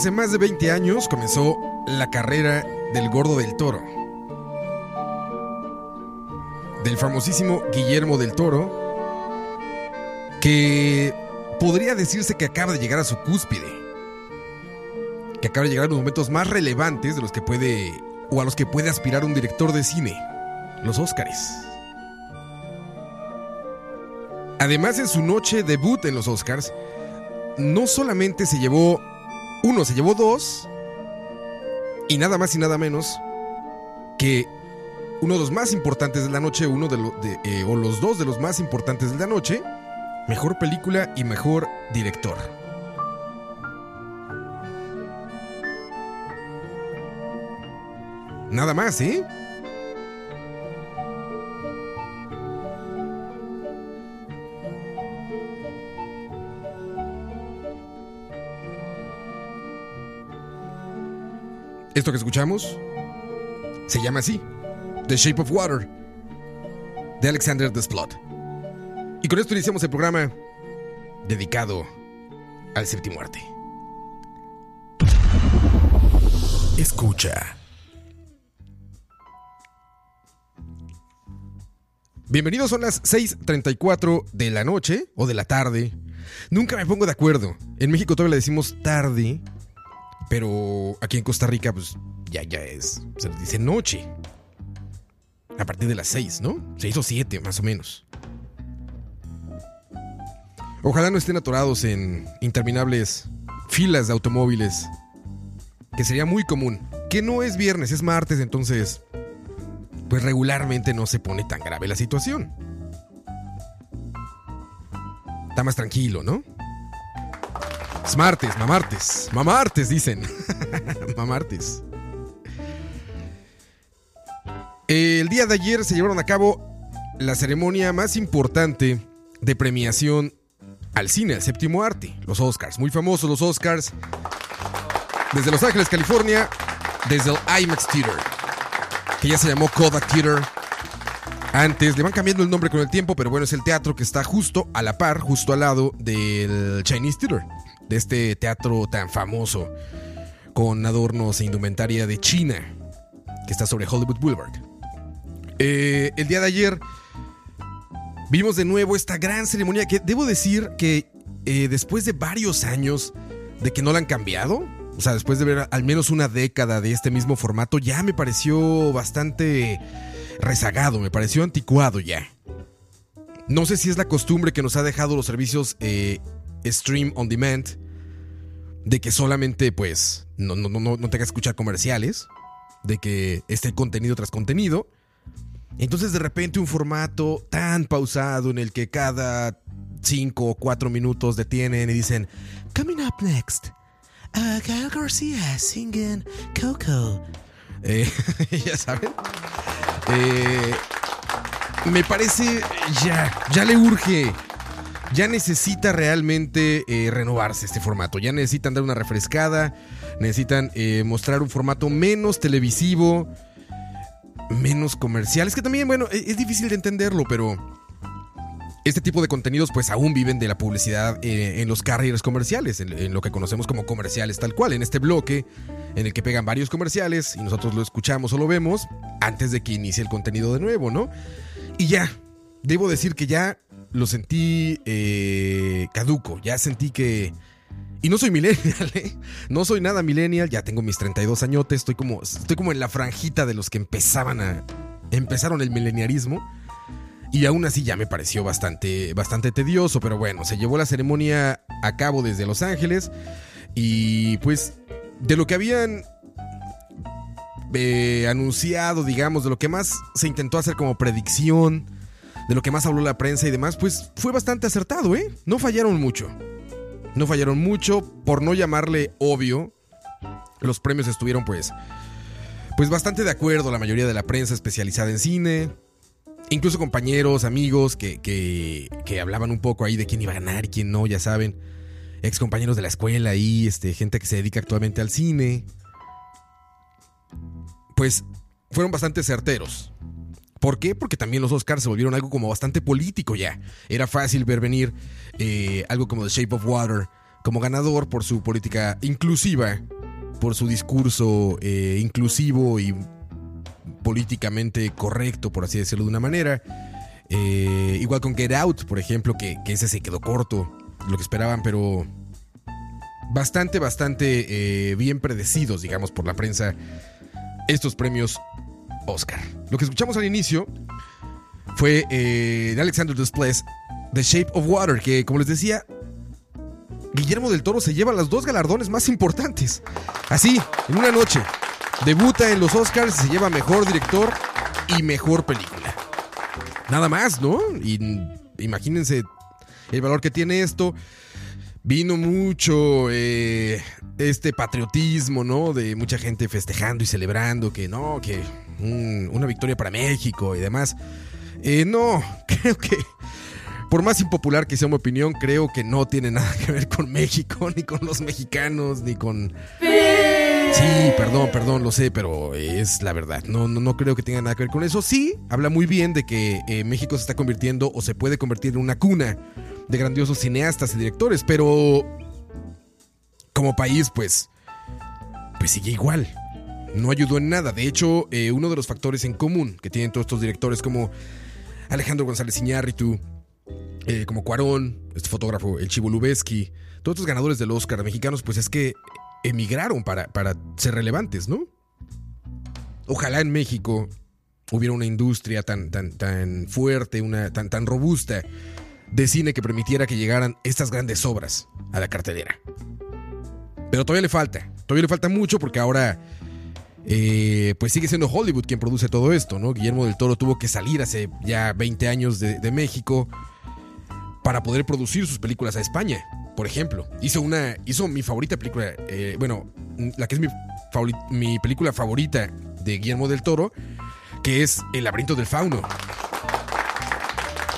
Hace más de 20 años comenzó la carrera del Gordo del Toro. Del famosísimo Guillermo del Toro, que podría decirse que acaba de llegar a su cúspide. Que acaba de llegar a los momentos más relevantes de los que puede o a los que puede aspirar un director de cine, los Óscares. Además, en su noche debut en los Oscars, no solamente se llevó uno se llevó dos. Y nada más y nada menos que uno de los más importantes de la noche, uno de, los eh, o los dos de los más importantes de la noche, mejor película y mejor director. Nada más, ¿eh? Esto que escuchamos se llama así: The Shape of Water, de Alexander Desplat. Y con esto iniciamos el programa dedicado al séptimo arte. Escucha. Bienvenidos, son las 6:34 de la noche o de la tarde. Nunca me pongo de acuerdo. En México todavía le decimos tarde pero aquí en Costa Rica, pues ya, ya es, se dice noche. A partir de las 6, ¿no? 6 o 7, más o menos. Ojalá no estén atorados en interminables filas de automóviles, que sería muy común. Que no es viernes, es martes, entonces, pues regularmente no se pone tan grave la situación. Está más tranquilo, ¿no? Smartes, mamartes, mamartes, dicen. mamartes. El día de ayer se llevaron a cabo la ceremonia más importante de premiación al cine, al séptimo arte, los Oscars. Muy famosos los Oscars. Desde Los Ángeles, California, desde el IMAX Theater, que ya se llamó Kodak Theater. Antes le van cambiando el nombre con el tiempo, pero bueno, es el teatro que está justo a la par, justo al lado del Chinese Theater, de este teatro tan famoso con adornos e indumentaria de China, que está sobre Hollywood Boulevard. Eh, el día de ayer vimos de nuevo esta gran ceremonia que debo decir que eh, después de varios años de que no la han cambiado, o sea, después de ver al menos una década de este mismo formato, ya me pareció bastante rezagado, me pareció anticuado ya. No sé si es la costumbre que nos ha dejado los servicios eh, Stream on Demand, de que solamente pues no, no, no, no tenga que escuchar comerciales, de que esté contenido tras contenido. Entonces de repente un formato tan pausado en el que cada 5 o 4 minutos detienen y dicen, Coming up next, uh, Gael García singing Coco. Eh, ya saben. Eh, me parece ya, ya le urge. Ya necesita realmente eh, renovarse este formato. Ya necesitan dar una refrescada. Necesitan eh, mostrar un formato menos televisivo. Menos comercial. Es que también, bueno, e-, es difícil de entenderlo, pero este tipo de contenidos pues aún viven de la publicidad eh, en los carriers comerciales, en, en, lo que conocemos como comerciales tal cual, en este bloque en el que pegan varios comerciales y nosotros lo escuchamos o lo vemos antes de que inicie el contenido de nuevo, ¿no? Y ya, debo decir que ya lo sentí eh, caduco, ya sentí que... Y no soy millennial, ¿eh? No soy nada millennial, ya tengo mis 32 añotes, estoy como, estoy como en la franjita de los que empezaban a... Empezaron el mileniarismo. Y aún así ya me pareció bastante, bastante tedioso, pero bueno, se llevó la ceremonia a cabo desde Los Ángeles. Y pues de lo que habían eh, anunciado, digamos, de lo que más se intentó hacer como predicción, de lo que más habló la prensa y demás, pues fue bastante acertado, ¿eh? No fallaron mucho. No fallaron mucho, por no llamarle obvio. Los premios estuvieron pues pues bastante de acuerdo la mayoría de la prensa especializada en cine. Incluso compañeros, amigos que, que, que, hablaban un poco ahí de quién iba a ganar y quién no, ya saben. Ex compañeros de la escuela y este, gente que se dedica actualmente al cine. Pues fueron bastante certeros. ¿Por qué? Porque también los Oscars se volvieron algo como bastante político ya. Era fácil ver venir eh, algo como The Shape of Water como ganador por su política inclusiva, por su discurso eh, inclusivo y políticamente correcto, por así decirlo de una manera. Eh, igual con Get Out, por ejemplo, que, que, ese se quedó corto, lo que esperaban, pero bastante, bastante bien predecidos, digamos, por la prensa, estos premios Oscar. Lo que escuchamos al inicio fue eh, de Alexander Desples, The Shape of Water, que como les decía, Guillermo del Toro se lleva los dos galardones más importantes. Así, en una noche. Debuta en los Oscars y se lleva mejor director y mejor película. Nada más, ¿no? Y imagínense el valor que tiene esto. Vino mucho eh, este patriotismo, ¿no? De mucha gente festejando y celebrando que no, que un, una victoria para México y demás. Eh, no, creo que por más impopular que sea mi opinión, creo que no tiene nada que ver con México, ni con los mexicanos, ni con... Sí, perdón, perdón, lo sé, pero es la verdad. No, no, no creo que tenga nada que ver con eso. Sí, habla muy bien de que eh, México se está convirtiendo o se puede convertir en una cuna de grandiosos cineastas y directores, pero como país, pues, pues sigue igual. No ayudó en nada. De hecho, eh, uno de los factores en común que tienen todos estos directores como Alejandro González Iñárritu, eh, como Cuarón, este fotógrafo, el Chivo Lubeski, todos estos ganadores del Oscar mexicanos, pues es que emigraron para, para ser relevantes, ¿no? Ojalá en México hubiera una industria tan, tan, tan fuerte, una, tan, tan robusta de cine que permitiera que llegaran estas grandes obras a la cartelera. Pero todavía le falta, todavía le falta mucho porque ahora eh, pues sigue siendo Hollywood quien produce todo esto, ¿no? Guillermo del Toro tuvo que salir hace ya 20 años de, México para poder producir sus películas a España por ejemplo. Hizo una. Hizo mi favorita película. eh, bueno, la que es mi película favorita de Guillermo del Toro. Que es El laberinto del fauno.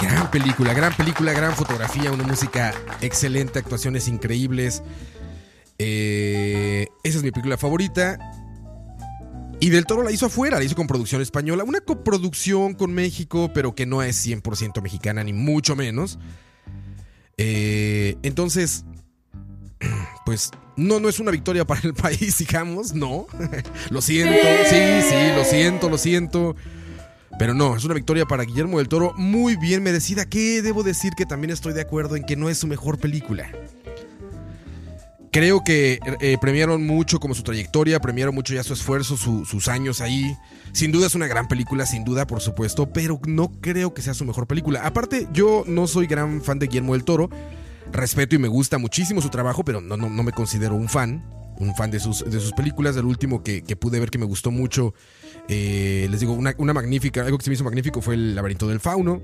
Gran película, gran película, gran fotografía, una música excelente, actuaciones increíbles. Eh, esa es mi película favorita. Y Del Toro la hizo afuera, la hizo con producción española. Una coproducción con México, pero que no es 100% mexicana, ni mucho menos. Eh, entonces, pues no, no es una victoria para el país, digamos, no. lo siento, sí, sí, lo siento, lo siento. Pero no, es una victoria para Guillermo del Toro muy bien merecida, que debo decir que también estoy de acuerdo en que no es su mejor película. Creo que eh, premiaron mucho como su trayectoria, premiaron mucho ya su esfuerzo, su- sus años ahí. Sin duda es una gran película, sin duda, por supuesto, pero no creo que sea su mejor película. Aparte, yo no soy gran fan de Guillermo del Toro. Respeto y me gusta muchísimo su trabajo, pero no, no, no me considero un fan. Un fan de sus, de sus películas. El último que, que pude ver que me gustó mucho, eh, les digo, una, una magnífica, algo que se me hizo magnífico fue El laberinto del fauno.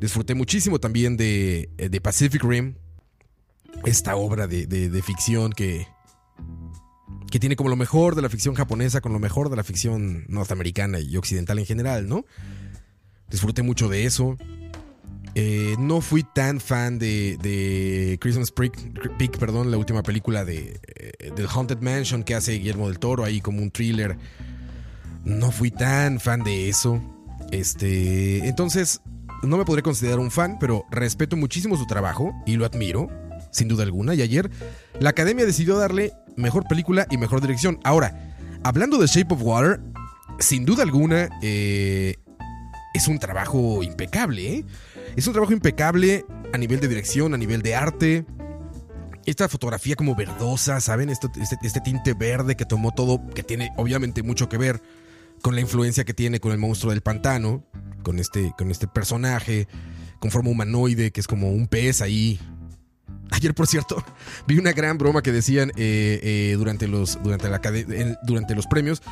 Disfruté muchísimo también de, eh, de Pacific Rim, esta obra de, de- de ficción que, que tiene como lo mejor de la ficción japonesa con lo mejor de la ficción norteamericana y occidental en general, ¿no? Disfruté mucho de eso. Eh, no fui tan fan de, de Christmas Peak, perdón, la última película de, eh, del Haunted Mansion que hace Guillermo del Toro ahí como un thriller. No fui tan fan de eso. Este, entonces no me podré considerar un fan, pero respeto muchísimo su trabajo y lo admiro, sin duda alguna. Y ayer la Academia decidió darle mejor película y mejor dirección. Ahora, hablando de Shape of Water, sin duda alguna eh, es un trabajo impecable. ¿eh? Es un trabajo impecable a nivel de dirección, a nivel de arte. Esta fotografía como verdosa, ¿saben? Este, este tinte verde que tomó todo, que tiene obviamente mucho que ver con la influencia que tiene con el monstruo del pantano, con este, con este personaje con forma humanoide, que es como un pez ahí. Ayer, por cierto, vi una gran broma que decían eh, eh, durante, los, durante, la, durante los premios,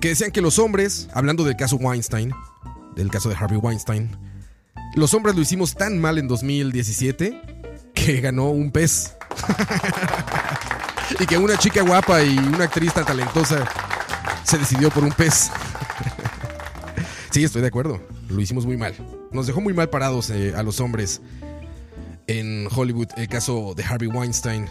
que decían que los hombres, hablando del caso Weinstein, del caso de Harvey Weinstein, los hombres lo hicimos tan mal en 2017 que ganó un pez. y que una chica guapa y una actriz tan talentosa se decidió por un pez. sí, estoy de acuerdo. Lo hicimos muy mal. Nos dejó muy mal parados eh, a los hombres en Hollywood el caso de Harvey Weinstein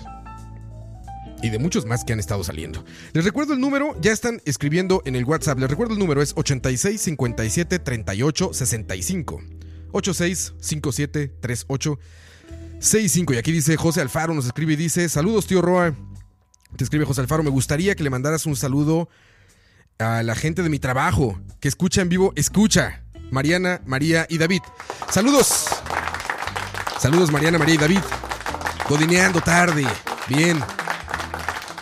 y de muchos más que han estado saliendo. Les recuerdo el número, ya están escribiendo en el WhatsApp. Les recuerdo el número es 86 57 38 65. 86 57 38 65. Y aquí dice José Alfaro, nos escribe y dice: Saludos, tío Roa. Te escribe José Alfaro, me gustaría que le mandaras un saludo a la gente de mi trabajo que escucha en vivo, escucha. Mariana, María y David. Saludos. Saludos Mariana, María y David. Codineando tarde. Bien.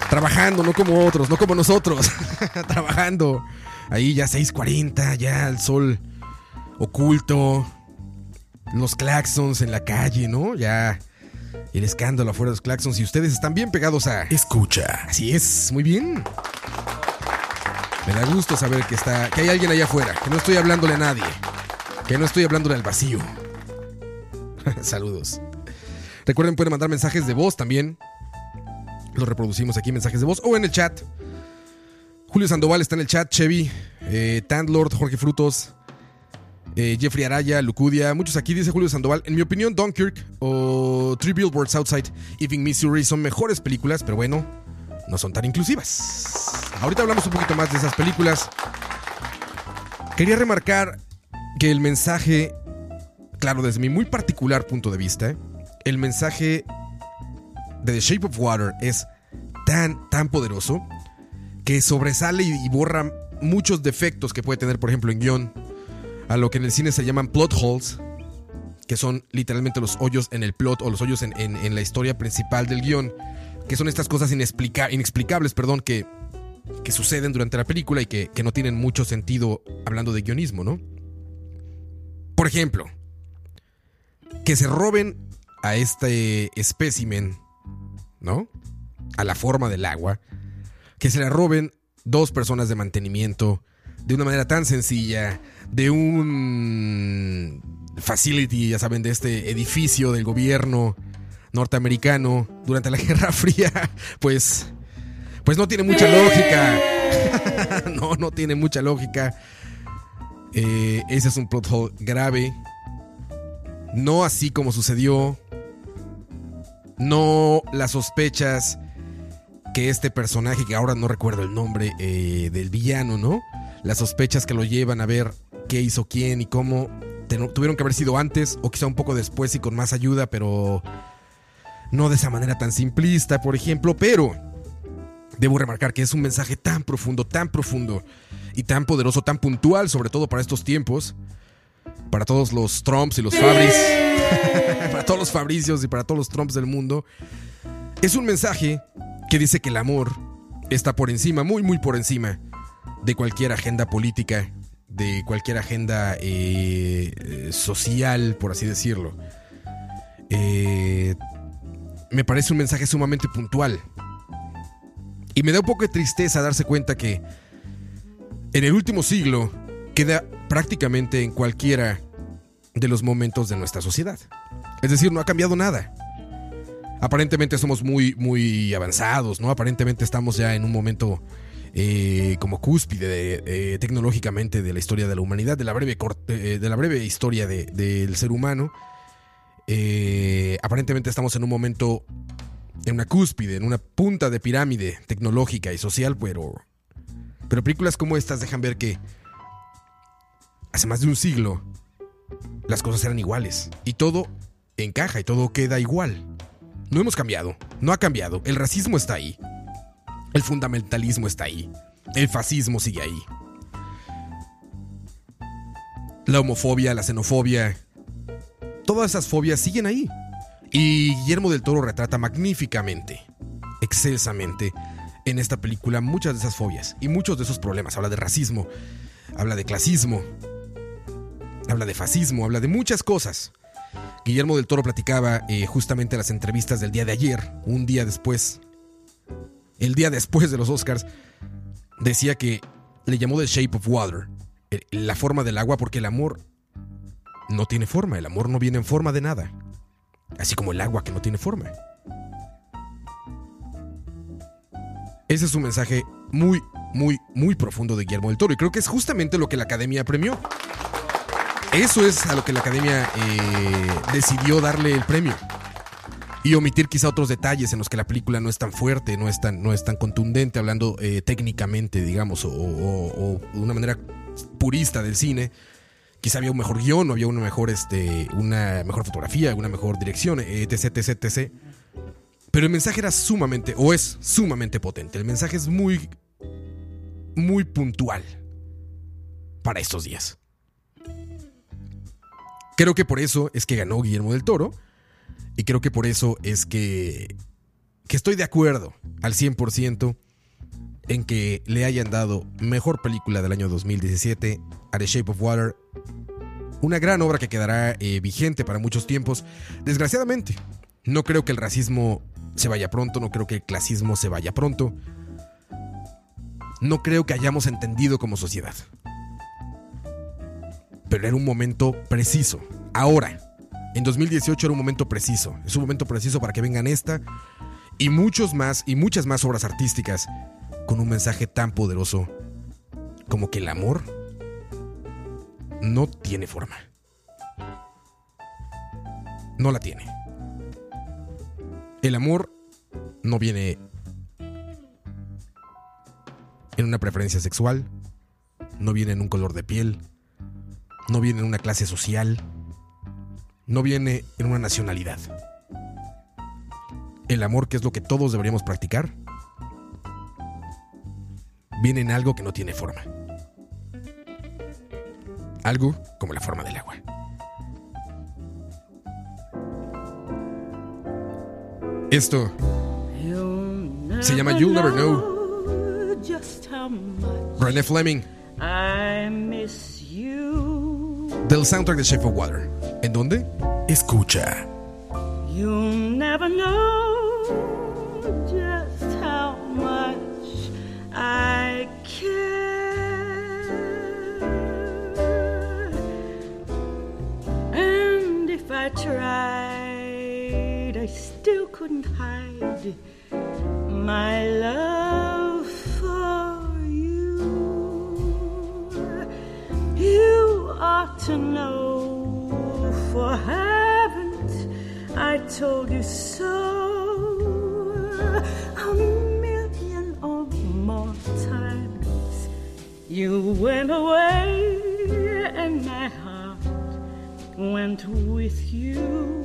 Trabajando, no como otros, no como nosotros. Trabajando. Ahí ya 6.40, ya el sol oculto. Los claxons en la calle, ¿no? Ya el escándalo afuera de los claxons. Y ustedes están bien pegados a... Escucha. Así es, muy bien. Me da gusto saber que está, que hay alguien allá afuera, que no estoy hablándole a nadie, que no estoy hablándole al vacío. Saludos. Recuerden, pueden mandar mensajes de voz también. Los reproducimos aquí, mensajes de voz o en el chat. Julio Sandoval está en el chat, Chevy, eh, Tandlord, Jorge Frutos, eh, Jeffrey Araya, Lucudia, muchos aquí, dice Julio Sandoval. En mi opinión, Dunkirk o Three Billboards Outside Ebbing, Missouri son mejores películas, pero bueno, no son tan inclusivas. Ahorita hablamos un poquito más de esas películas. Quería remarcar que el mensaje, claro, desde mi muy particular punto de vista, el mensaje de The Shape of Water es tan, tan poderoso que sobresale y, borra muchos defectos que puede tener, por ejemplo, en guion, a lo que en el cine se llaman plot holes, que son literalmente los hoyos en el plot o los hoyos en, en- en la historia principal del guion, que son estas cosas inexplica- inexplicables, perdón, que, que suceden durante la película y que, que no tienen mucho sentido hablando de guionismo, ¿no? Por ejemplo, que se roben a este espécimen, ¿no? A la forma del agua, que se la roben dos personas de mantenimiento de una manera tan sencilla, de un facility, ya saben, de este edificio del gobierno, norteamericano durante la Guerra Fría, pues, pues no tiene mucha lógica. no, no tiene mucha lógica. Eh, ese es un plot hole grave. No así como sucedió. No las sospechas que este personaje, que ahora no recuerdo el nombre eh, del villano, ¿no? Las sospechas que lo llevan a ver qué hizo quién y cómo tuvieron que haber sido antes o quizá un poco después y con más ayuda, pero no de esa manera tan simplista, por ejemplo, pero debo remarcar que es un mensaje tan profundo, tan profundo y tan poderoso, tan puntual, sobre todo para estos tiempos, para todos los Trumps y los Fabris, para todos los Fabricios y para todos los Trumps del mundo. Es un mensaje que dice que el amor está por encima, muy, muy por encima de cualquier agenda política, de cualquier agenda eh, social, por así decirlo. Eh, me parece un mensaje sumamente puntual. Y me da un poco de tristeza darse cuenta que en el último siglo queda prácticamente en cualquiera de los momentos de nuestra sociedad. Es decir, no ha cambiado nada. Aparentemente somos muy, muy avanzados, ¿no? Aparentemente estamos ya en un momento eh, como cúspide eh, tecnológicamente de la historia de la humanidad, de la breve, eh, de la breve historia del ser humano. aparentemente estamos en un momento, en una cúspide, en una punta de pirámide tecnológica y social, pero, pero películas como estas dejan ver que hace más de un siglo las cosas eran iguales y todo encaja y todo queda igual. No hemos cambiado, no ha cambiado, el racismo está ahí, el fundamentalismo está ahí. El fascismo sigue ahí. La homofobia, la xenofobia. Todas esas fobias siguen ahí. Y Guillermo del Toro retrata magníficamente, excelsamente, en esta película muchas de esas fobias y muchos de esos problemas. Habla de racismo, habla de clasismo, habla de fascismo, habla de muchas cosas. Guillermo del Toro platicaba eh, justamente en las entrevistas del día de ayer, un día después el día después de los Oscars, decía que le llamó The Shape of Water, eh, la forma del agua, porque el amor no tiene forma, el amor no viene en forma de nada, así como el agua que no tiene forma. Ese es un mensaje muy, muy, muy profundo de Guillermo del Toro y creo que es justamente lo que la academia premió. Eso es a lo que la academia eh, decidió darle el premio y omitir quizá otros detalles en los que la película no es tan fuerte, no es tan, no es tan contundente, hablando eh, técnicamente, digamos, o, de una manera purista del cine. Quizá había un mejor guion, había una mejor, este, una mejor fotografía, una mejor dirección, etc, etc, etc. Pero el mensaje era sumamente, o es sumamente potente. El mensaje es muy, muy puntual para estos días. Creo que por eso es que ganó Guillermo del Toro y creo que por eso es que, que estoy de acuerdo al 100% en que le hayan dado mejor película del año 2017 a The Shape of Water. Una gran obra que quedará eh, vigente para muchos tiempos. Desgraciadamente, no creo que el racismo se vaya pronto, no creo que el clasismo se vaya pronto. No creo que hayamos entendido como sociedad. Pero era un momento preciso. Ahora, en 2018 era un momento preciso. Es un momento preciso para que vengan esta y muchos más y muchas más obras artísticas con un mensaje tan poderoso como que el amor no tiene forma. No la tiene. El amor no viene en una preferencia sexual, no viene en un color de piel, no viene en una clase social, no viene en una nacionalidad. El amor, que es lo que todos deberíamos practicar, viene en algo que no tiene forma. Algo como la forma del agua. Esto se llama You'll Never Know. René Fleming. del soundtrack de Shape of Water. ¿En dónde? Escucha. You'll never know just how much I care. And if I tried, I still couldn't hide my love. to know, for haven't I told you so? A million or more times you went away, and my heart went with you.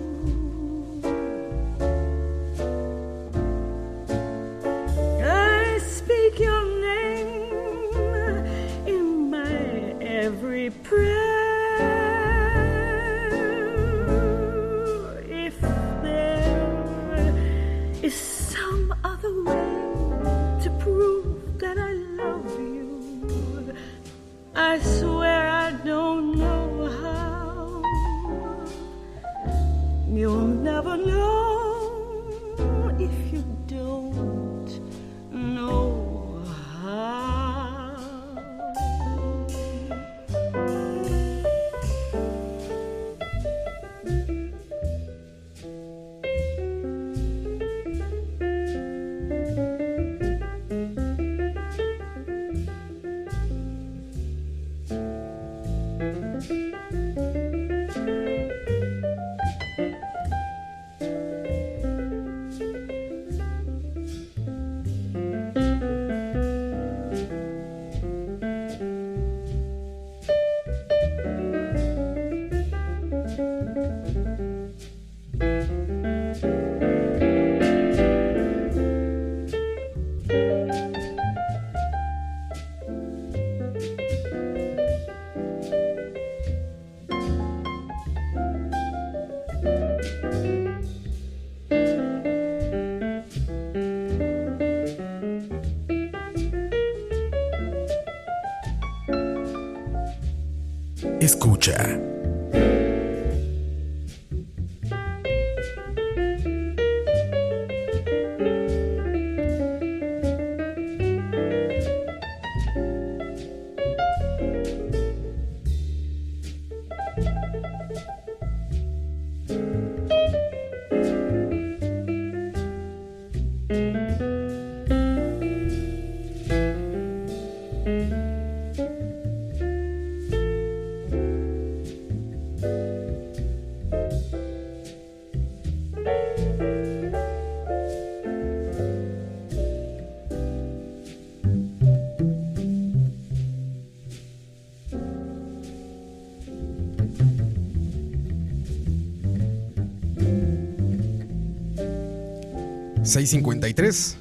653.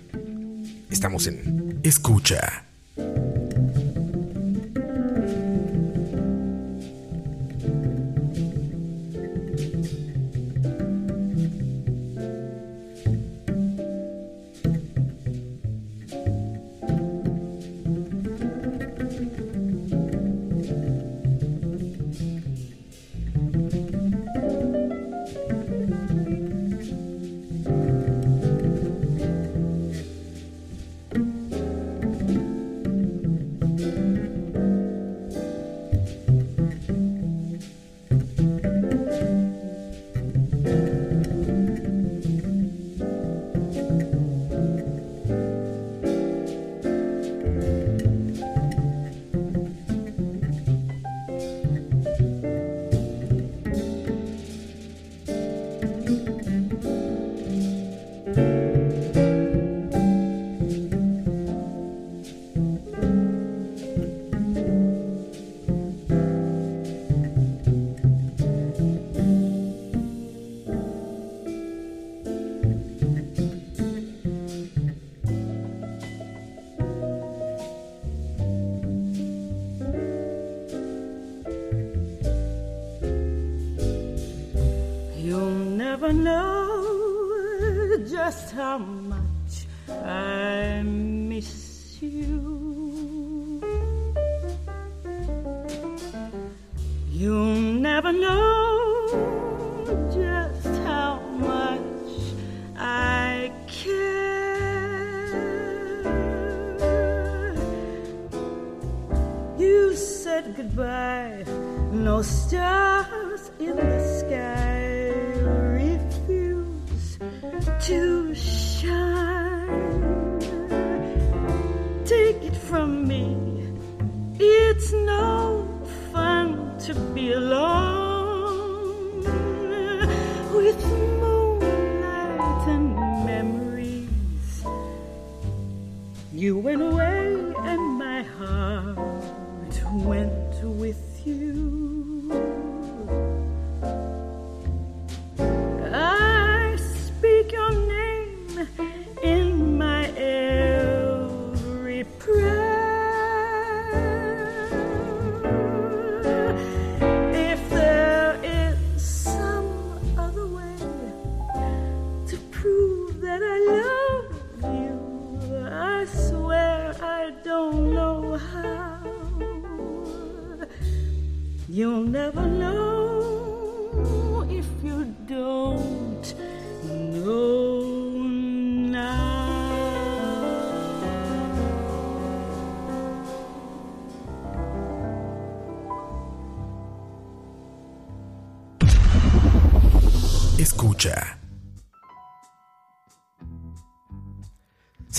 Estamos en Escucha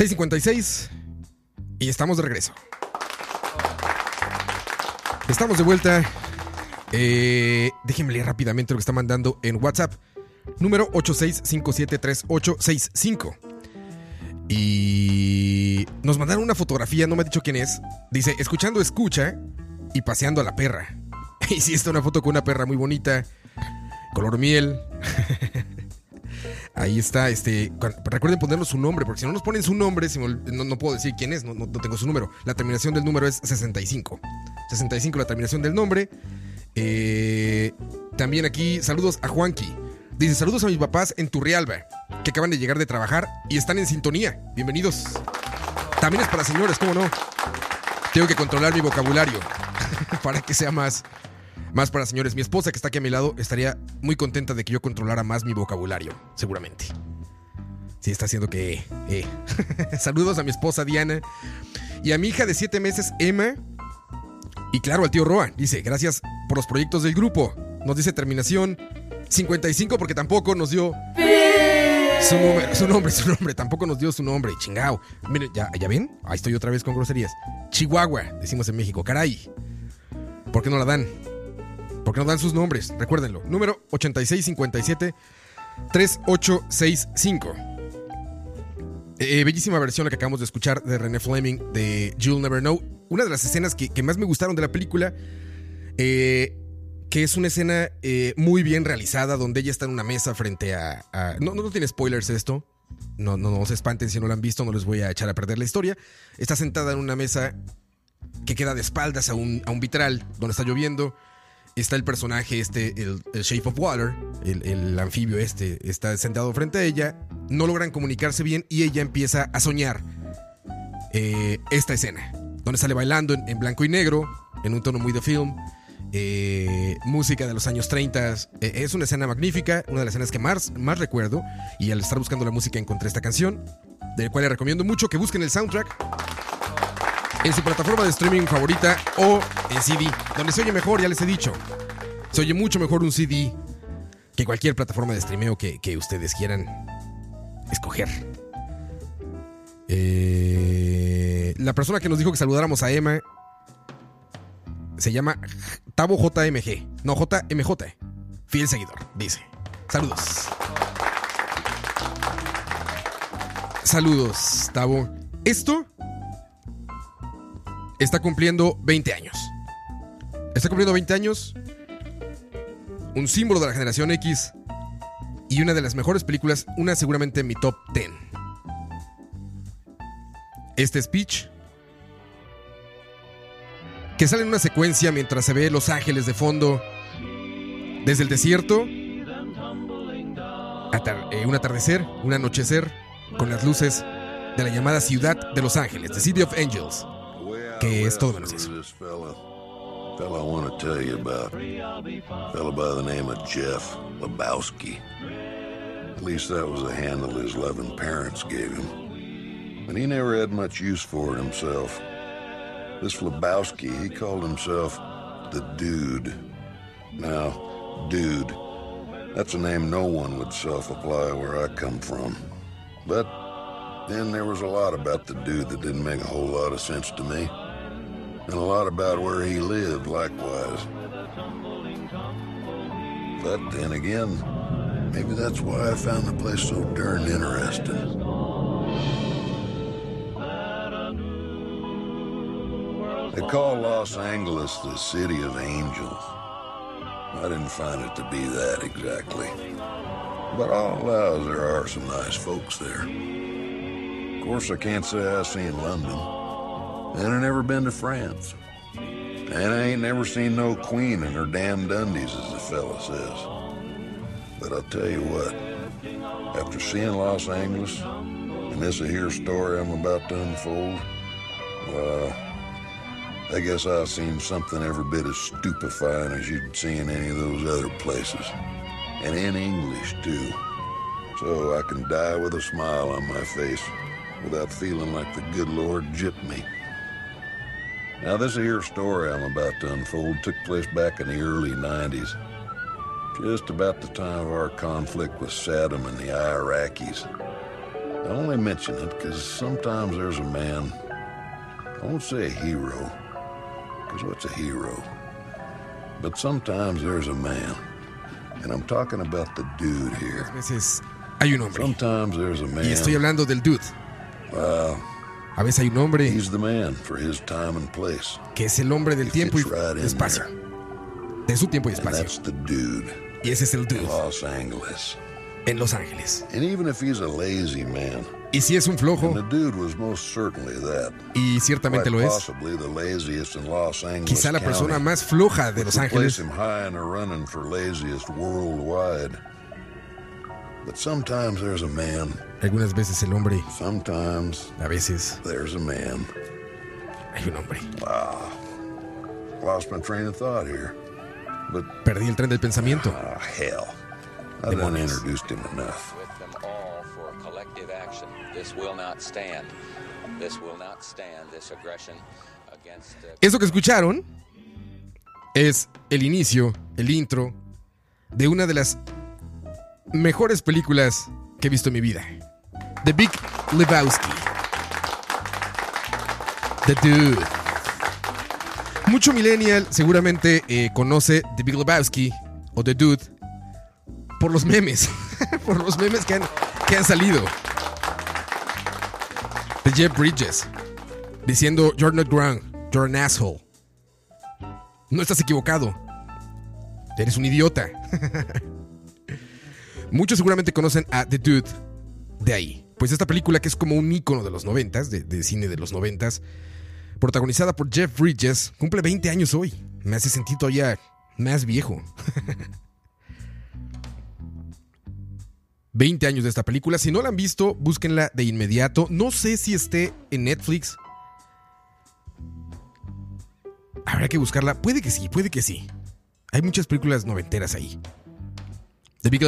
6.56 y estamos de regreso. Estamos de vuelta. Eh, déjenme leer rápidamente lo que está mandando en WhatsApp. Número 86573865. Y nos mandaron una fotografía, no me ha dicho quién es. Dice, escuchando escucha y paseando a la perra. Y sí, está una foto con una perra muy bonita. Color miel. Ahí está, este. Recuerden ponernos su nombre, porque si no nos ponen su nombre, no, no puedo decir quién es, no, no- no tengo su número. La terminación del número es 65. 65 la terminación del nombre. Eh, también aquí, saludos a Juanqui. Dice, saludos a mis papás en Turrialba, que acaban de llegar de trabajar y están en sintonía. Bienvenidos. También es para señores, ¿cómo no? Tengo que controlar mi vocabulario para que sea más, más para señores. Mi esposa que está aquí a mi lado estaría muy contenta de que yo controlara más mi vocabulario, seguramente. Sí, está haciendo que... eh. Saludos a mi esposa Diana y a mi hija de 7 meses, Emma. Y claro, al tío Roa. Dice, gracias por los proyectos del grupo. Nos dice terminación 55 porque tampoco nos dio su, número- su nombre, su nombre. Tampoco nos dio su nombre. Chingao. Miren, ¿ya, ¿ya ven? Ahí estoy otra vez con groserías. Chihuahua, decimos en México. Caray. ¿Por qué no la dan? ¿Por qué no dan sus nombres? Recuérdenlo. Número 8657 3865. Eh, bellísima versión la que acabamos de escuchar de René Fleming de You'll Never Know. Una de las escenas que, más me gustaron de la película, eh, que es una escena eh, muy bien realizada, donde ella está en una mesa frente a... no, no tiene spoilers esto. No, no, no se espanten si no lo han visto, no les voy a echar a perder la historia. Está sentada en una mesa que queda de espaldas a un, a un vitral donde está lloviendo. Está el personaje, este, el, Shape of Water, el, el anfibio este, está sentado frente a ella. No logran comunicarse bien y ella empieza a soñar eh, esta escena, donde sale bailando en, en blanco y negro, en un tono muy de film. eh, música de los años 30. eh, es una escena magnífica, una de las escenas que más, más recuerdo. Y al estar buscando la música encontré esta canción, del cual les recomiendo mucho que busquen el soundtrack en su plataforma de streaming favorita o en CD, donde se oye mejor, ya les he dicho. Se oye mucho mejor un CD que cualquier plataforma de streameo que, que ustedes quieran escoger. Eh, la persona que nos dijo que saludáramos a Emma se llama Tavo JMG. No, JMJ. Fiel seguidor, dice. Saludos. Saludos, Tavo. Esto está cumpliendo 20 años. Está cumpliendo 20 años. Un símbolo de la generación X. Y una de las mejores películas, una seguramente en mi top 10. Este speech. Que sale en una secuencia mientras se ve Los Ángeles de fondo. Desde el desierto. eh, un atardecer, un anochecer. Con las luces de la llamada ciudad de Los Ángeles, The City of Angels. Que es todo menos eso. Fella I want to tell you about. Fella by the name of Jeff Lebowski. At least that was the handle his loving parents gave him. And he never had much use for it himself. This Lebowski, he called himself the Dude. Now, Dude, that's a name no one would self-apply where I come from. But then there was a lot about the dude that didn't make a whole lot of sense to me. And a lot about where he lived, likewise. But then again, maybe that's why I found the place so darn interesting. They call Los Angeles the City of Angels. I didn't find it to be that exactly. But I'll allow there are some nice folks there. Of course, I can't say I've seen London. And I never been to France. And I ain't never seen no queen in her damn Dundies, as the fella says. But I'll tell you what, after seeing Los Angeles, and this here story I'm about to unfold, well, I guess I've seen something every bit as stupefying as you'd see in any of those other places. And in English, too. So I can die with a smile on my face without feeling like the good Lord gypped me. Now, this here story I'm about to unfold took place back in the early 90s. Just about the time of our conflict with Saddam and the Iraqis. I only mention it because sometimes there's a man, I won't say a hero, because what's a hero? But sometimes there's a man, and I'm talking about the dude here. A veces hay un hombre. Sometimes there's a man. Y estoy hablando del dude. Well, A veces hay un hombre he's the man for his time and place. que es el hombre del tiempo y espacio. De su tiempo y espacio. that's the dude, Y ese es el dude Los Angeles. en Los Ángeles. And even if he's a lazy man, Y si es un flojo, y ciertamente lo es, quizá la persona más floja de Los Ángeles, But sometimes there's a man. algunas veces el hombre, Sometimes a veces there's a man. hay un hombre. Lost my train of thought here. But Perdí el tren del pensamiento. ah, hell, I done introduced him enough. with them all for collective action. This will not stand. This will not stand. This aggression against. Eso que escucharon es el inicio, el intro de una de las mejores películas que he visto en mi vida. The Big Lebowski. The Dude. Mucho millennial seguramente eh, conoce The Big Lebowski o The Dude por los memes, por los memes que han, salido. De Jeff Bridges diciendo You're not wrong, you're an asshole. No estás equivocado. Eres un idiota. Muchos seguramente conocen a The Dude de ahí. Pues esta película que es como un ícono de los noventas, de, de cine de los noventas, protagonizada por Jeff Bridges, cumple 20 años hoy. Me hace sentir todavía más viejo. 20 años de esta película. Si no la han visto, búsquenla de inmediato. No sé si esté en Netflix. Habrá que buscarla. Puede que sí, puede que sí. Hay muchas películas noventeras ahí. The Big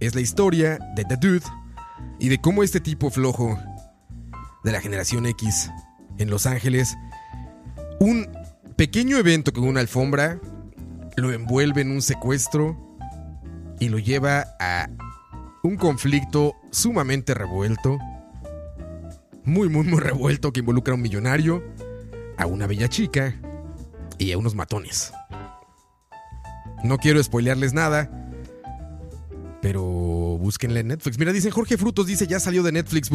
es la historia de The Dude y de cómo este tipo flojo de la generación X en Los Ángeles, un pequeño evento con una alfombra lo envuelve en un secuestro y lo lleva a un conflicto sumamente revuelto, muy, muy, muy revuelto que involucra a un millonario, a una bella chica y a unos matones. No quiero spoilearles nada, pero búsquenla en Netflix. Mira, dicen Jorge Frutos, dice ya salió de Netflix.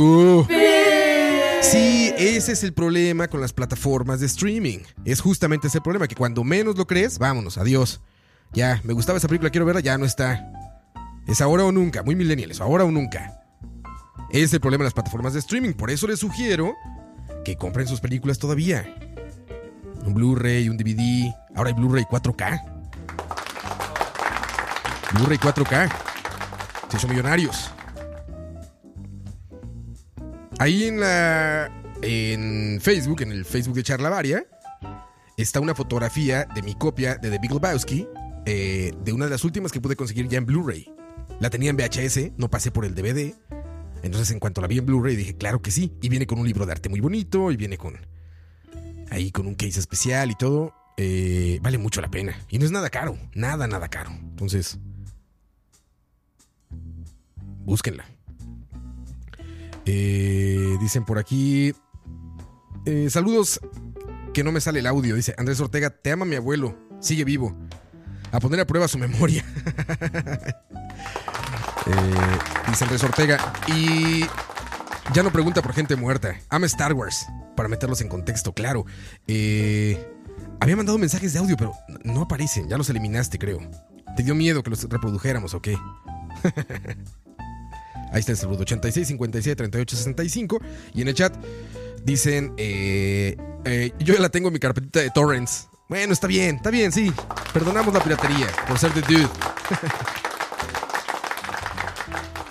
Sí, ese es el problema con las plataformas de streaming. Es justamente ese problema, que cuando menos lo crees, vámonos, adiós. Ya, me gustaba esa película, quiero verla, ya no está. Es ahora o nunca, muy millennials, ahora o nunca. Es el problema de las plataformas de streaming, por eso les sugiero que compren sus películas todavía. Un Blu-ray, un DVD, ahora hay Blu-ray 4K. Blu-ray 4K. Se hizo millonarios. Ahí en la. En Facebook, en el Facebook de Charlavaria, está una fotografía de mi copia de The Big Lebowski, eh, de una de las últimas que pude conseguir ya en Blu-ray. La tenía en VHS, no pasé por el DVD. Entonces, en cuanto la vi en Blu-ray, dije, claro que sí. Y viene con un libro de arte muy bonito, y viene con. Ahí con un case especial y todo. Eh, vale mucho la pena. Y no es nada caro, nada, nada caro. Entonces, búsquenla. Eh, dicen por aquí. eh, saludos, que no me sale el audio. Dice Andrés Ortega, te ama mi abuelo, sigue vivo. A poner a prueba su memoria. Eh, dice Andrés Ortega. Y ya no pregunta por gente muerta. Ama Star Wars. Para meterlos en contexto, claro. Había mandado mensajes de audio, pero no aparecen. Ya los eliminaste, creo. ¿Te dio miedo que los reprodujéramos o qué? Ahí está el saludo. 86 57 38 65. Y en el chat dicen: eh, eh, Yo ya la tengo en mi carpetita de torrents. Bueno, está bien, está bien, sí. Perdonamos la piratería por ser de dude.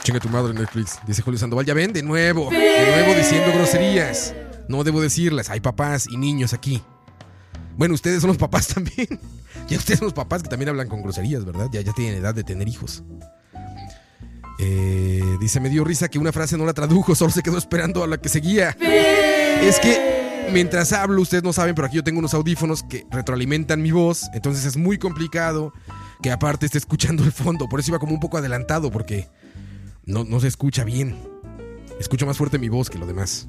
Chinga tu madre Netflix, dice Julio Sandoval. Ya ven, de nuevo, de nuevo diciendo groserías. No debo decirlas, hay papás y niños aquí. Bueno, ustedes son los papás también. Ya ustedes son los papás que también hablan con groserías, ¿verdad? Ya, ya tienen edad de tener hijos. Eh, dice, me dio risa que una frase no la tradujo, solo se quedó esperando a la que seguía. Es que mientras hablo, ustedes no saben, pero aquí yo tengo unos audífonos que retroalimentan mi voz, entonces es muy complicado que aparte esté escuchando el fondo. Por eso iba como un poco adelantado, porque no, no se escucha bien. Escucho más fuerte mi voz que lo demás.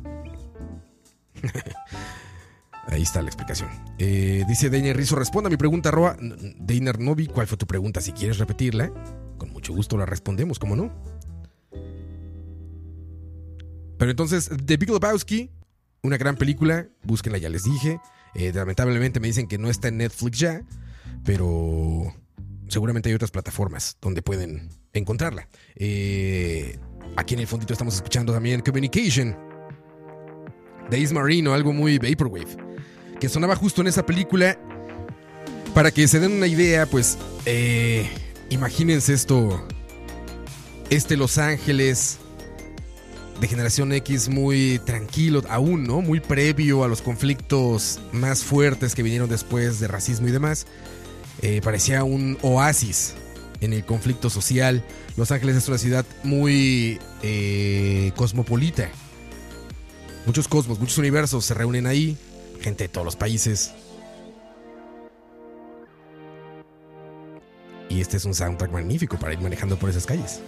Ahí está la explicación. Eh, dice Deiner Rizzo, responda a mi pregunta, Roa. Deiner, no vi cuál fue tu pregunta. Si quieres repetirla, con mucho gusto la respondemos, ¿cómo no? Pero entonces, The Big Lebowski, una gran película, búsquenla, ya les dije. Eh, lamentablemente me dicen que no está en Netflix ya, pero seguramente hay otras plataformas donde pueden encontrarla. Eh, aquí en el fondito estamos escuchando también Communication de Ace Marino, algo muy Vaporwave, que sonaba justo en esa película. Para que se den una idea, pues, eh, imagínense esto, este Los Ángeles de generación X muy tranquilo, aún, ¿no? Muy previo a los conflictos más fuertes que vinieron después de racismo y demás. Eh, parecía un oasis en el conflicto social. Los Ángeles es una ciudad muy eh, cosmopolita. Muchos cosmos, muchos universos se reúnen ahí. Gente de todos los países. Y este es un soundtrack magnífico para ir manejando por esas calles.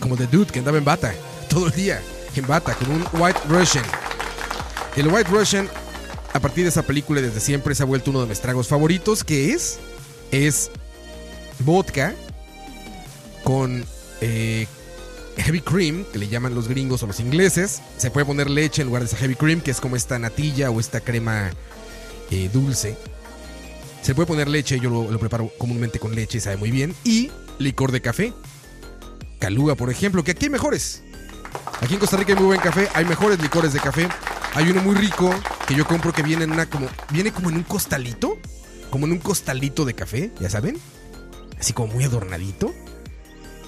Como The Dude que andaba en bata todo el día. En bata, con un White Russian. El White Russian, a partir de esa película desde siempre se ha vuelto uno de mis tragos favoritos. que es? Es vodka con eh, heavy cream, que le llaman los gringos o los ingleses. Se puede poner leche en lugar de esa heavy cream, que es como esta natilla o esta crema eh, dulce. Se puede poner leche, yo lo, preparo comúnmente con leche, sabe muy bien. Y licor de café. Caluga, por ejemplo, que aquí hay mejores. Aquí en Costa Rica hay muy buen café, hay mejores licores de café. Hay uno muy rico que yo compro que viene en una como viene como en un costalito, como en un costalito de café, ya saben, así como muy adornadito.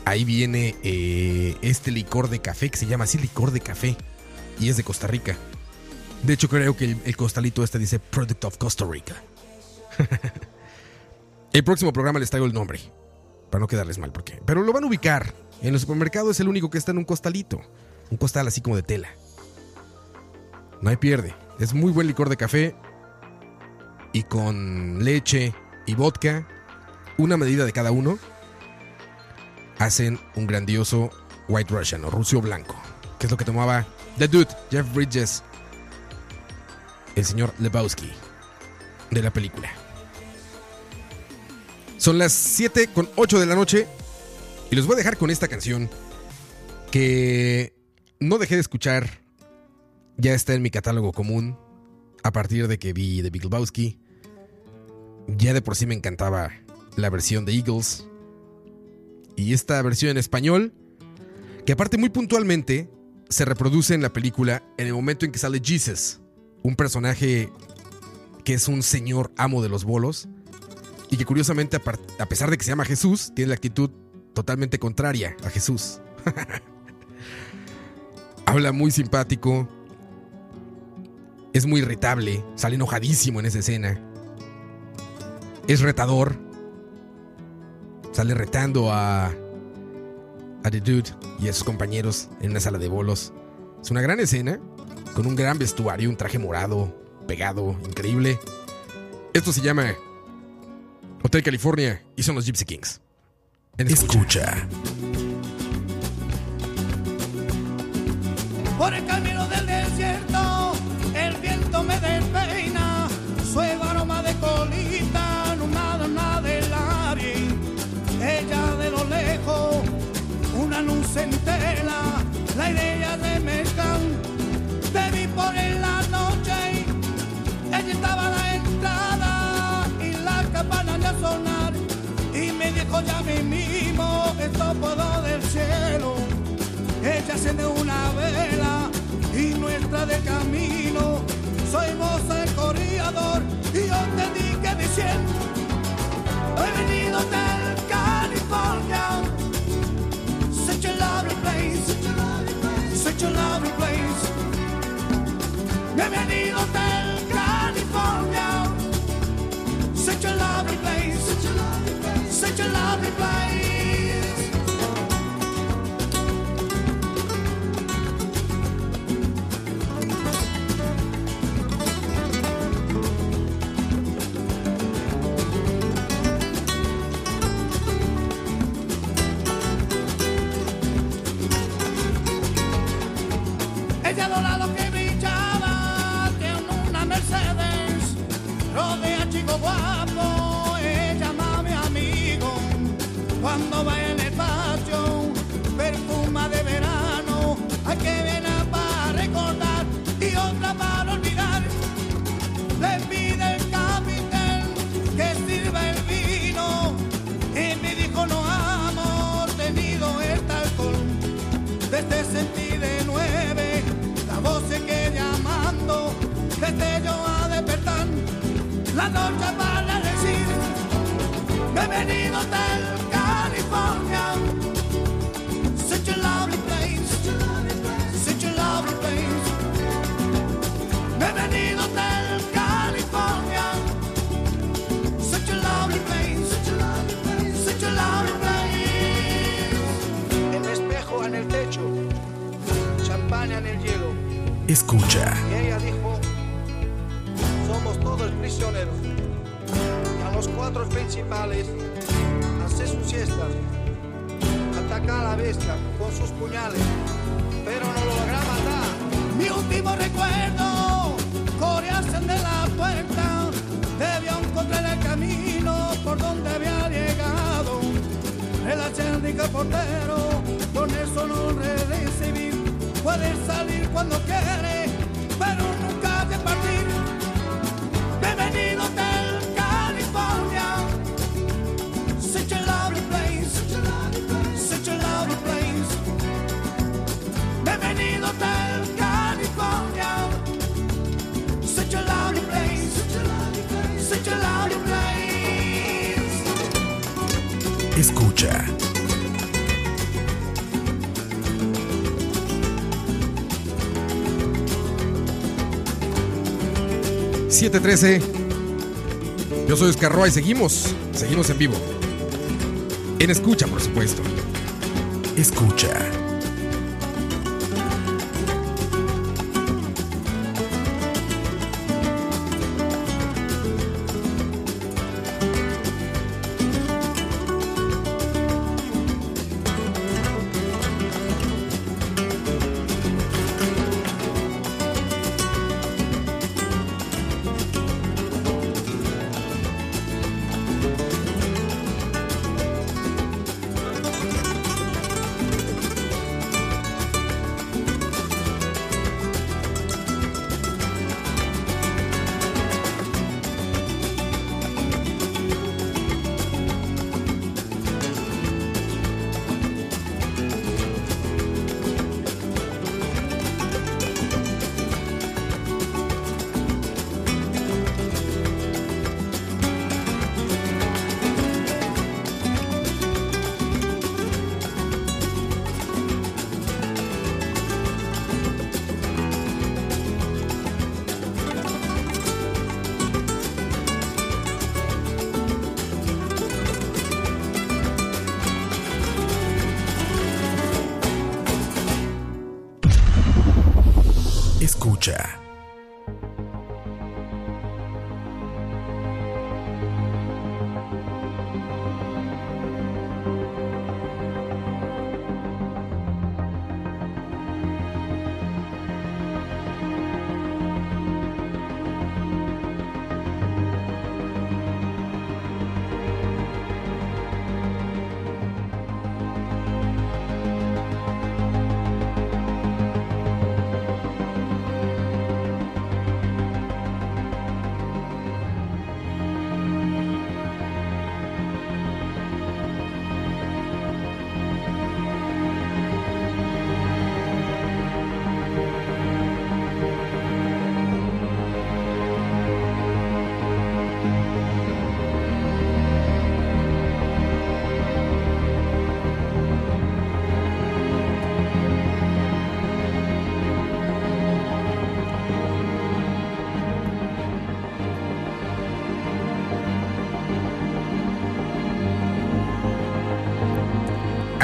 Ahí viene eh, este licor de café que se llama así licor de café y es de Costa Rica. De hecho creo que el, el costalito este dice Product of Costa Rica. el próximo programa les traigo el nombre para no quedarles mal porque, pero lo van a ubicar. En el supermercado es el único que está en un costalito. Un costal así como de tela. No hay pierde. Es muy buen licor de café. Y con leche y vodka, una medida de cada uno, hacen un grandioso White Russian o Rucio Blanco. Que es lo que tomaba The Dude, Jeff Bridges, el señor Lebowski de la película. Son las 7 con 8 de la noche. Y los voy a dejar con esta canción que no dejé de escuchar. Ya está en mi catálogo común. A partir de que vi The Big Lebowski. Ya de por sí me encantaba la versión de Eagles. Y esta versión en español. Que aparte muy puntualmente se reproduce en la película en el momento en que sale Jesus. Un personaje que es un señor amo de los bolos. Y que curiosamente, a, pesar de que se llama Jesús, tiene la actitud totalmente contraria a Jesús. Habla muy simpático. Es muy irritable. Sale enojadísimo en esa escena. Es retador. Sale retando a. a The Dude y a sus compañeros en una sala de bolos. Es una gran escena. Con un gran vestuario, un traje morado, pegado, increíble. Esto se llama Hotel California y son los Gypsy Kings. Escucha. Por el camino del desierto, el viento me despeina, suave aroma de colita, nada del aire. Ella de lo lejos, una luz entera, la idea de Mercán, te vi por el aire. De. Y me dijo ya mi mimo, esto puedo del cielo. Ella enciende una vela y nuestra de camino. Soy moza el corredor y yo te dije diciendo, he venido del California. Such a lovely place, such a lovely place. Bienvenido del Such a lovely place, such a lovely place. Escucha. Y ella dijo, somos todos prisioneros. Y a los cuatro principales, hace su siesta, ataca a la bestia con sus puñales, pero no lo logra matar. Mi último recuerdo, corearse de la puerta, debió encontrar el camino por donde había llegado. El acéndico portero, con eso no recibir. Puede salir cuando quiere, ...713... Yo soy Oscar Roa y seguimos... ...seguimos en vivo... ...en escucha, por supuesto... ...escucha...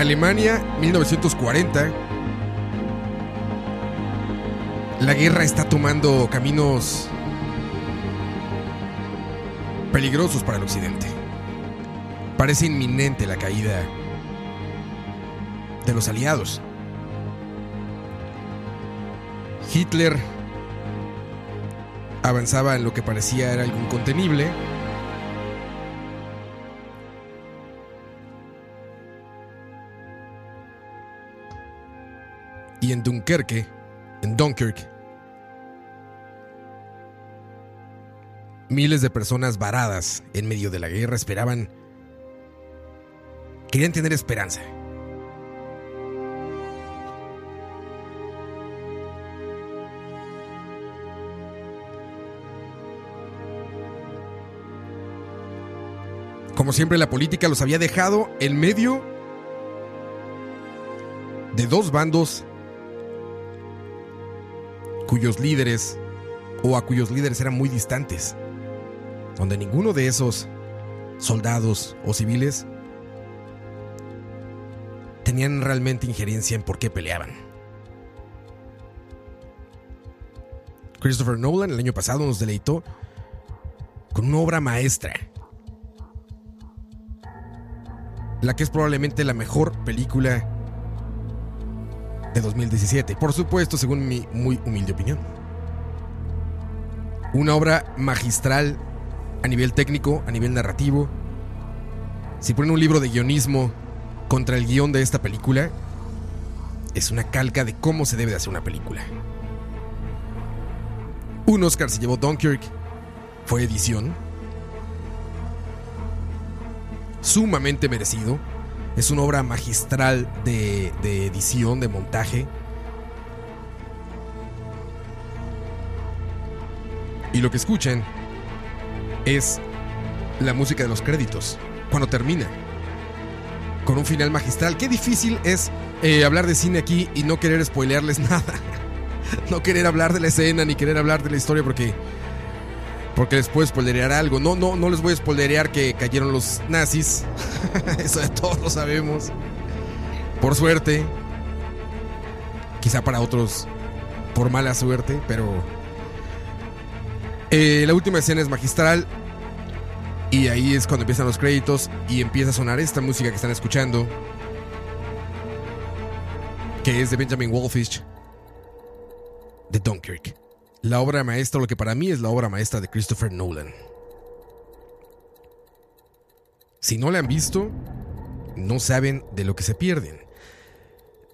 Alemania, 1940. La guerra está tomando caminos peligrosos para el occidente. Parece inminente la caída de los aliados. Hitler avanzaba en lo que parecía era algo incontenible. En Dunkerque, en Dunkirk, miles de personas varadas en medio de la guerra esperaban, querían tener esperanza. Como siempre, la política los había dejado en medio de dos bandos cuyos líderes o a cuyos líderes eran muy distantes, donde ninguno de esos soldados o civiles tenían realmente injerencia en por qué peleaban. Christopher Nolan el año pasado nos deleitó con una obra maestra la que es probablemente la mejor película de 2017. Por supuesto, según mi muy humilde opinión. Una obra magistral a nivel técnico, a nivel narrativo. Si ponen un libro de guionismo contra el guion de esta película, es una calca de cómo se debe de hacer una película. Un Oscar se llevó Dunkirk, fue edición, sumamente merecido. Es una obra magistral de, de edición, de montaje. Y lo que escuchan es la música de los créditos, cuando termina. Con un final magistral. Qué difícil es eh, hablar de cine aquí y no querer spoilearles nada. no querer hablar de la escena ni querer hablar de la historia porque porque les puedo spoilerear algo. No, no, no les voy a spoilerear que cayeron los nazis. Eso de todos lo sabemos. Por suerte. Quizá para otros por mala suerte, pero... Eh, la última escena es magistral. Y ahí es cuando empiezan los créditos y empieza a sonar esta música que están escuchando. Que es de Benjamin Wolfish. De Dunkirk la obra maestra, lo que para mí es la obra maestra de Christopher Nolan. Si no la han visto, no saben de lo que se pierden.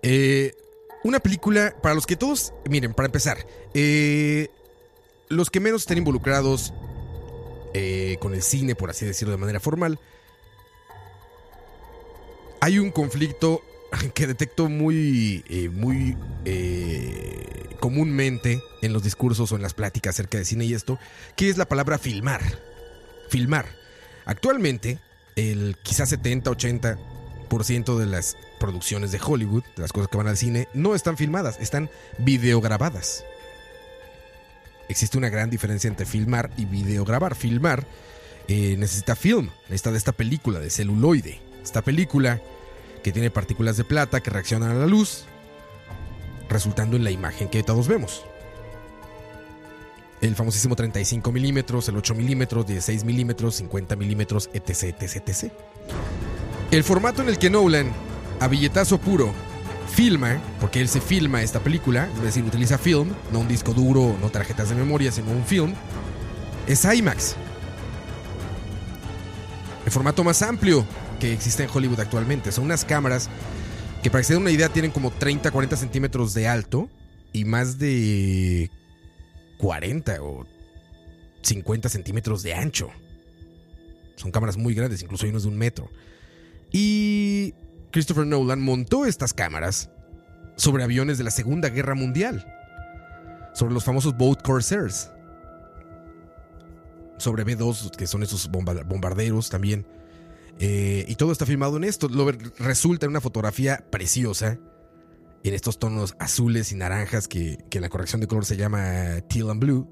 Eh, una película para los que todos, miren, para empezar, eh, los que menos estén involucrados eh, con el cine, por así decirlo de manera formal, hay un conflicto que detecto muy, muy comúnmente en los discursos o en las pláticas acerca de cine y esto, que es la palabra filmar. Filmar. Actualmente, el quizás 70-80% de las producciones de Hollywood, de las cosas que van al cine, no están filmadas, están videograbadas. Existe una gran diferencia entre filmar y videograbar. Filmar eh, necesita film, necesita de esta película de celuloide. Esta película que tiene partículas de plata que reaccionan a la luz, resultando en la imagen que todos vemos. El famosísimo 35 milímetros, el 8 milímetros, 16 milímetros, 50 milímetros, etc, etc, etc. El formato en el que Nolan, a billetazo puro, filma, porque él se filma esta película, es decir, utiliza film, no un disco duro, no tarjetas de memoria, sino un film, es IMAX. El formato más amplio que existe en Hollywood actualmente son unas cámaras que para que se den una idea tienen como 30, 40 centímetros de alto y más de 40 o 50 centímetros de ancho. Son cámaras muy grandes, incluso hay unos de un metro. Y Christopher Nolan montó estas cámaras sobre aviones de la Segunda Guerra Mundial, sobre los famosos Boat Corsairs, sobre B-2, que son esos bombarderos también. Eh, y todo está filmado en esto. Resulta en una fotografía preciosa. En estos tonos azules y naranjas que, que en la corrección de color se llama teal and blue.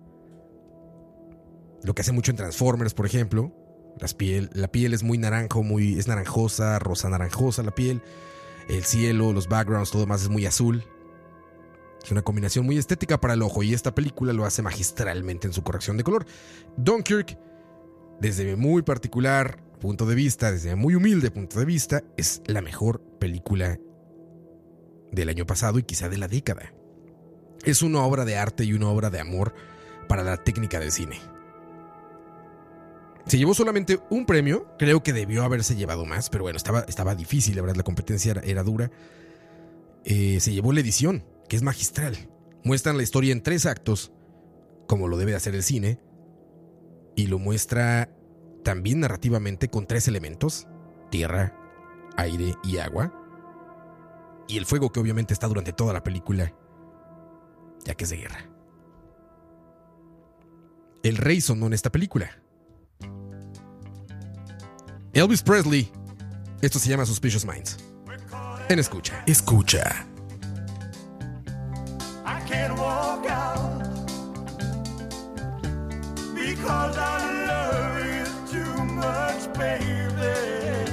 Lo que hace mucho en Transformers, por ejemplo. Las piel, la piel es muy naranjo, muy, es naranjosa, rosa naranjosa la piel. El cielo, los backgrounds, todo más es muy azul. Es una combinación muy estética para el ojo y esta película lo hace magistralmente en su corrección de color. Dunkirk, desde mi muy particular punto de vista, desde muy humilde punto de vista, es la mejor película del año pasado y quizá de la década. Es una obra de arte y una obra de amor para la técnica del cine. Se llevó solamente un premio, creo que debió haberse llevado más, pero bueno, estaba, estaba difícil, la verdad, la competencia era, dura. Eh, se llevó la edición, que es magistral. Muestran la historia en tres actos, como lo debe hacer el cine, y lo muestra también narrativamente con tres elementos, tierra, aire y agua, y el fuego que obviamente está durante toda la película, ya que es de guerra. El rey sonó en esta película. Elvis Presley. Esto se llama Suspicious Minds. En escucha. Escucha. I can't walk out because I baby.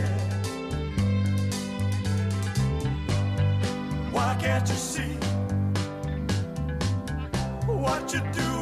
Why can't you see what you're doing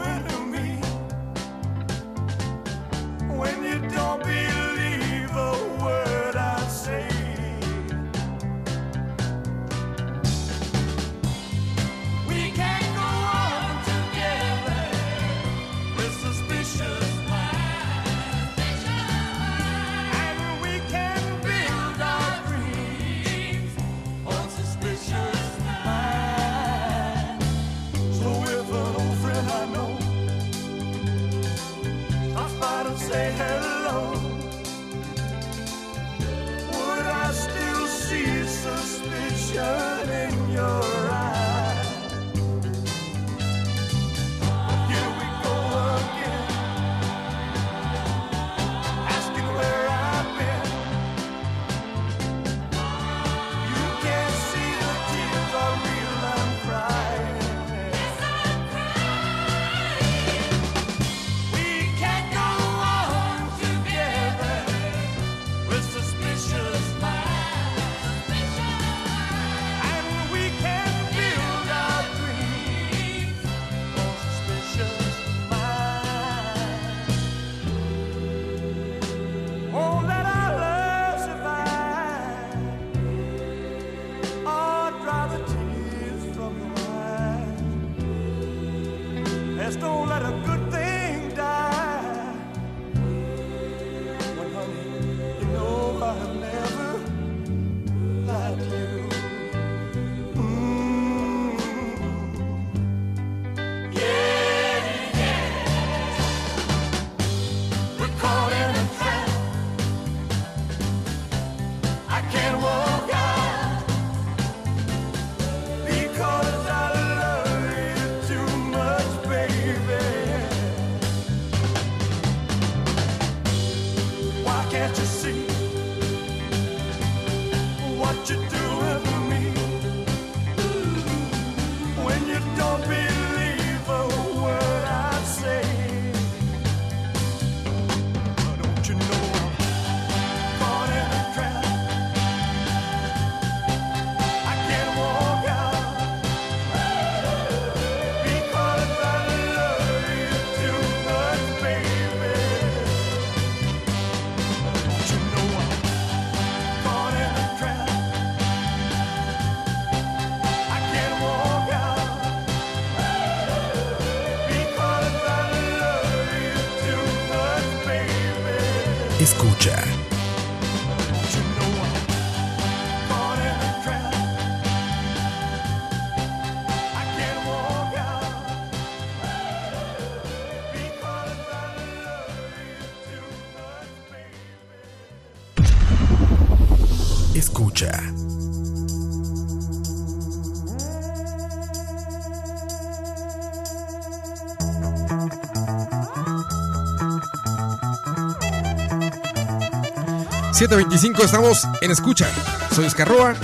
...7.25 estamos en escucha... ...soy Escarroa...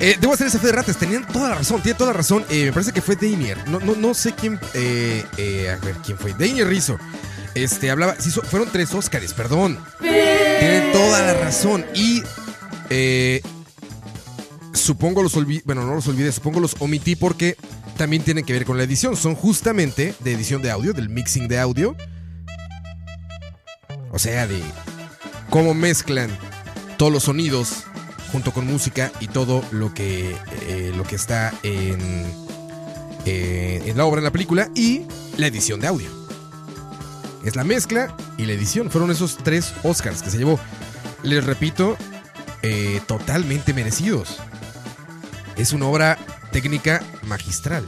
Eh, debo hacer ese fe de ratas, tenían toda la razón, tiene toda la razón. Eh, me parece que fue Daimier. No, no, no sé quién. eh, a ver, quién fue. Daimier Rizzo. Este, hablaba. Fueron tres Óscares, perdón. Tiene toda la razón. Y. supongo los olvidé, bueno, no los olvidé, supongo los omití porque también tienen que ver con la edición. Son justamente de edición de audio, del mixing de audio. O sea, de cómo mezclan todos los sonidos junto con música y todo lo que, eh, lo que está en, eh, en la obra, en la película, y la edición de audio. Es la mezcla y la edición. Fueron esos tres Oscars que se llevó. Les repito, eh, totalmente merecidos. Es una obra técnica magistral.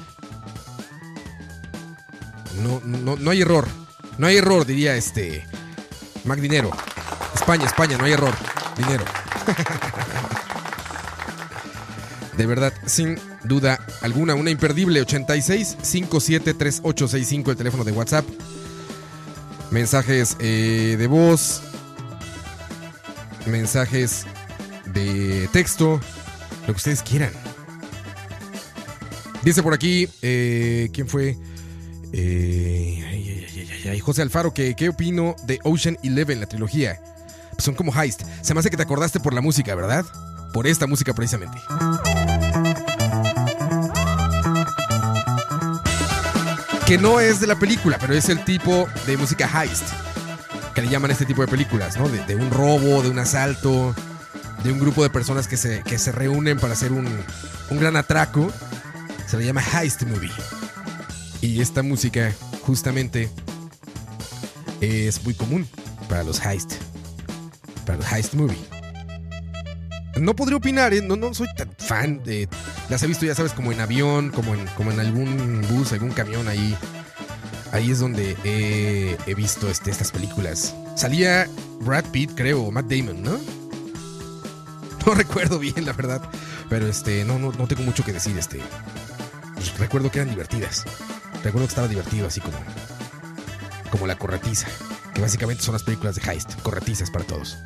No, no, no hay error. No hay error, diría este. Mac Dinero. España, España, no hay error. Dinero. De verdad, sin duda alguna, una imperdible 86 57 3865, el teléfono de WhatsApp. Mensajes eh, de voz. Mensajes de texto. Lo que ustedes quieran. Dice por aquí, eh, ¿quién fue? Eh, ay, ay, ay, José Alfaro, que qué opino de Ocean Eleven, la trilogía. Son como heist. Se me hace que te acordaste por la música, ¿verdad? Por esta música precisamente. Que no es de la película, pero es el tipo de música heist. Que le llaman este tipo de películas, ¿no? De, de un robo, de un asalto, de un grupo de personas que se, que se reúnen para hacer un, un gran atraco. Se le llama heist movie. Y esta música, justamente, es muy común para los heist. Heist movie. No podría opinar, ¿eh? no, no soy tan fan de. Las he visto, ya sabes, como en avión, como en, como en algún bus, algún camión ahí. Ahí es donde he, he visto este, estas películas. Salía Brad Pitt, creo, o Matt Damon, ¿no? No recuerdo bien, la verdad. Pero este, no, no, no tengo mucho que decir. Este. Pues recuerdo que eran divertidas. Recuerdo que estaba divertido, así como. Como la corretiza. Que básicamente son las películas de heist. Corretizas para todos.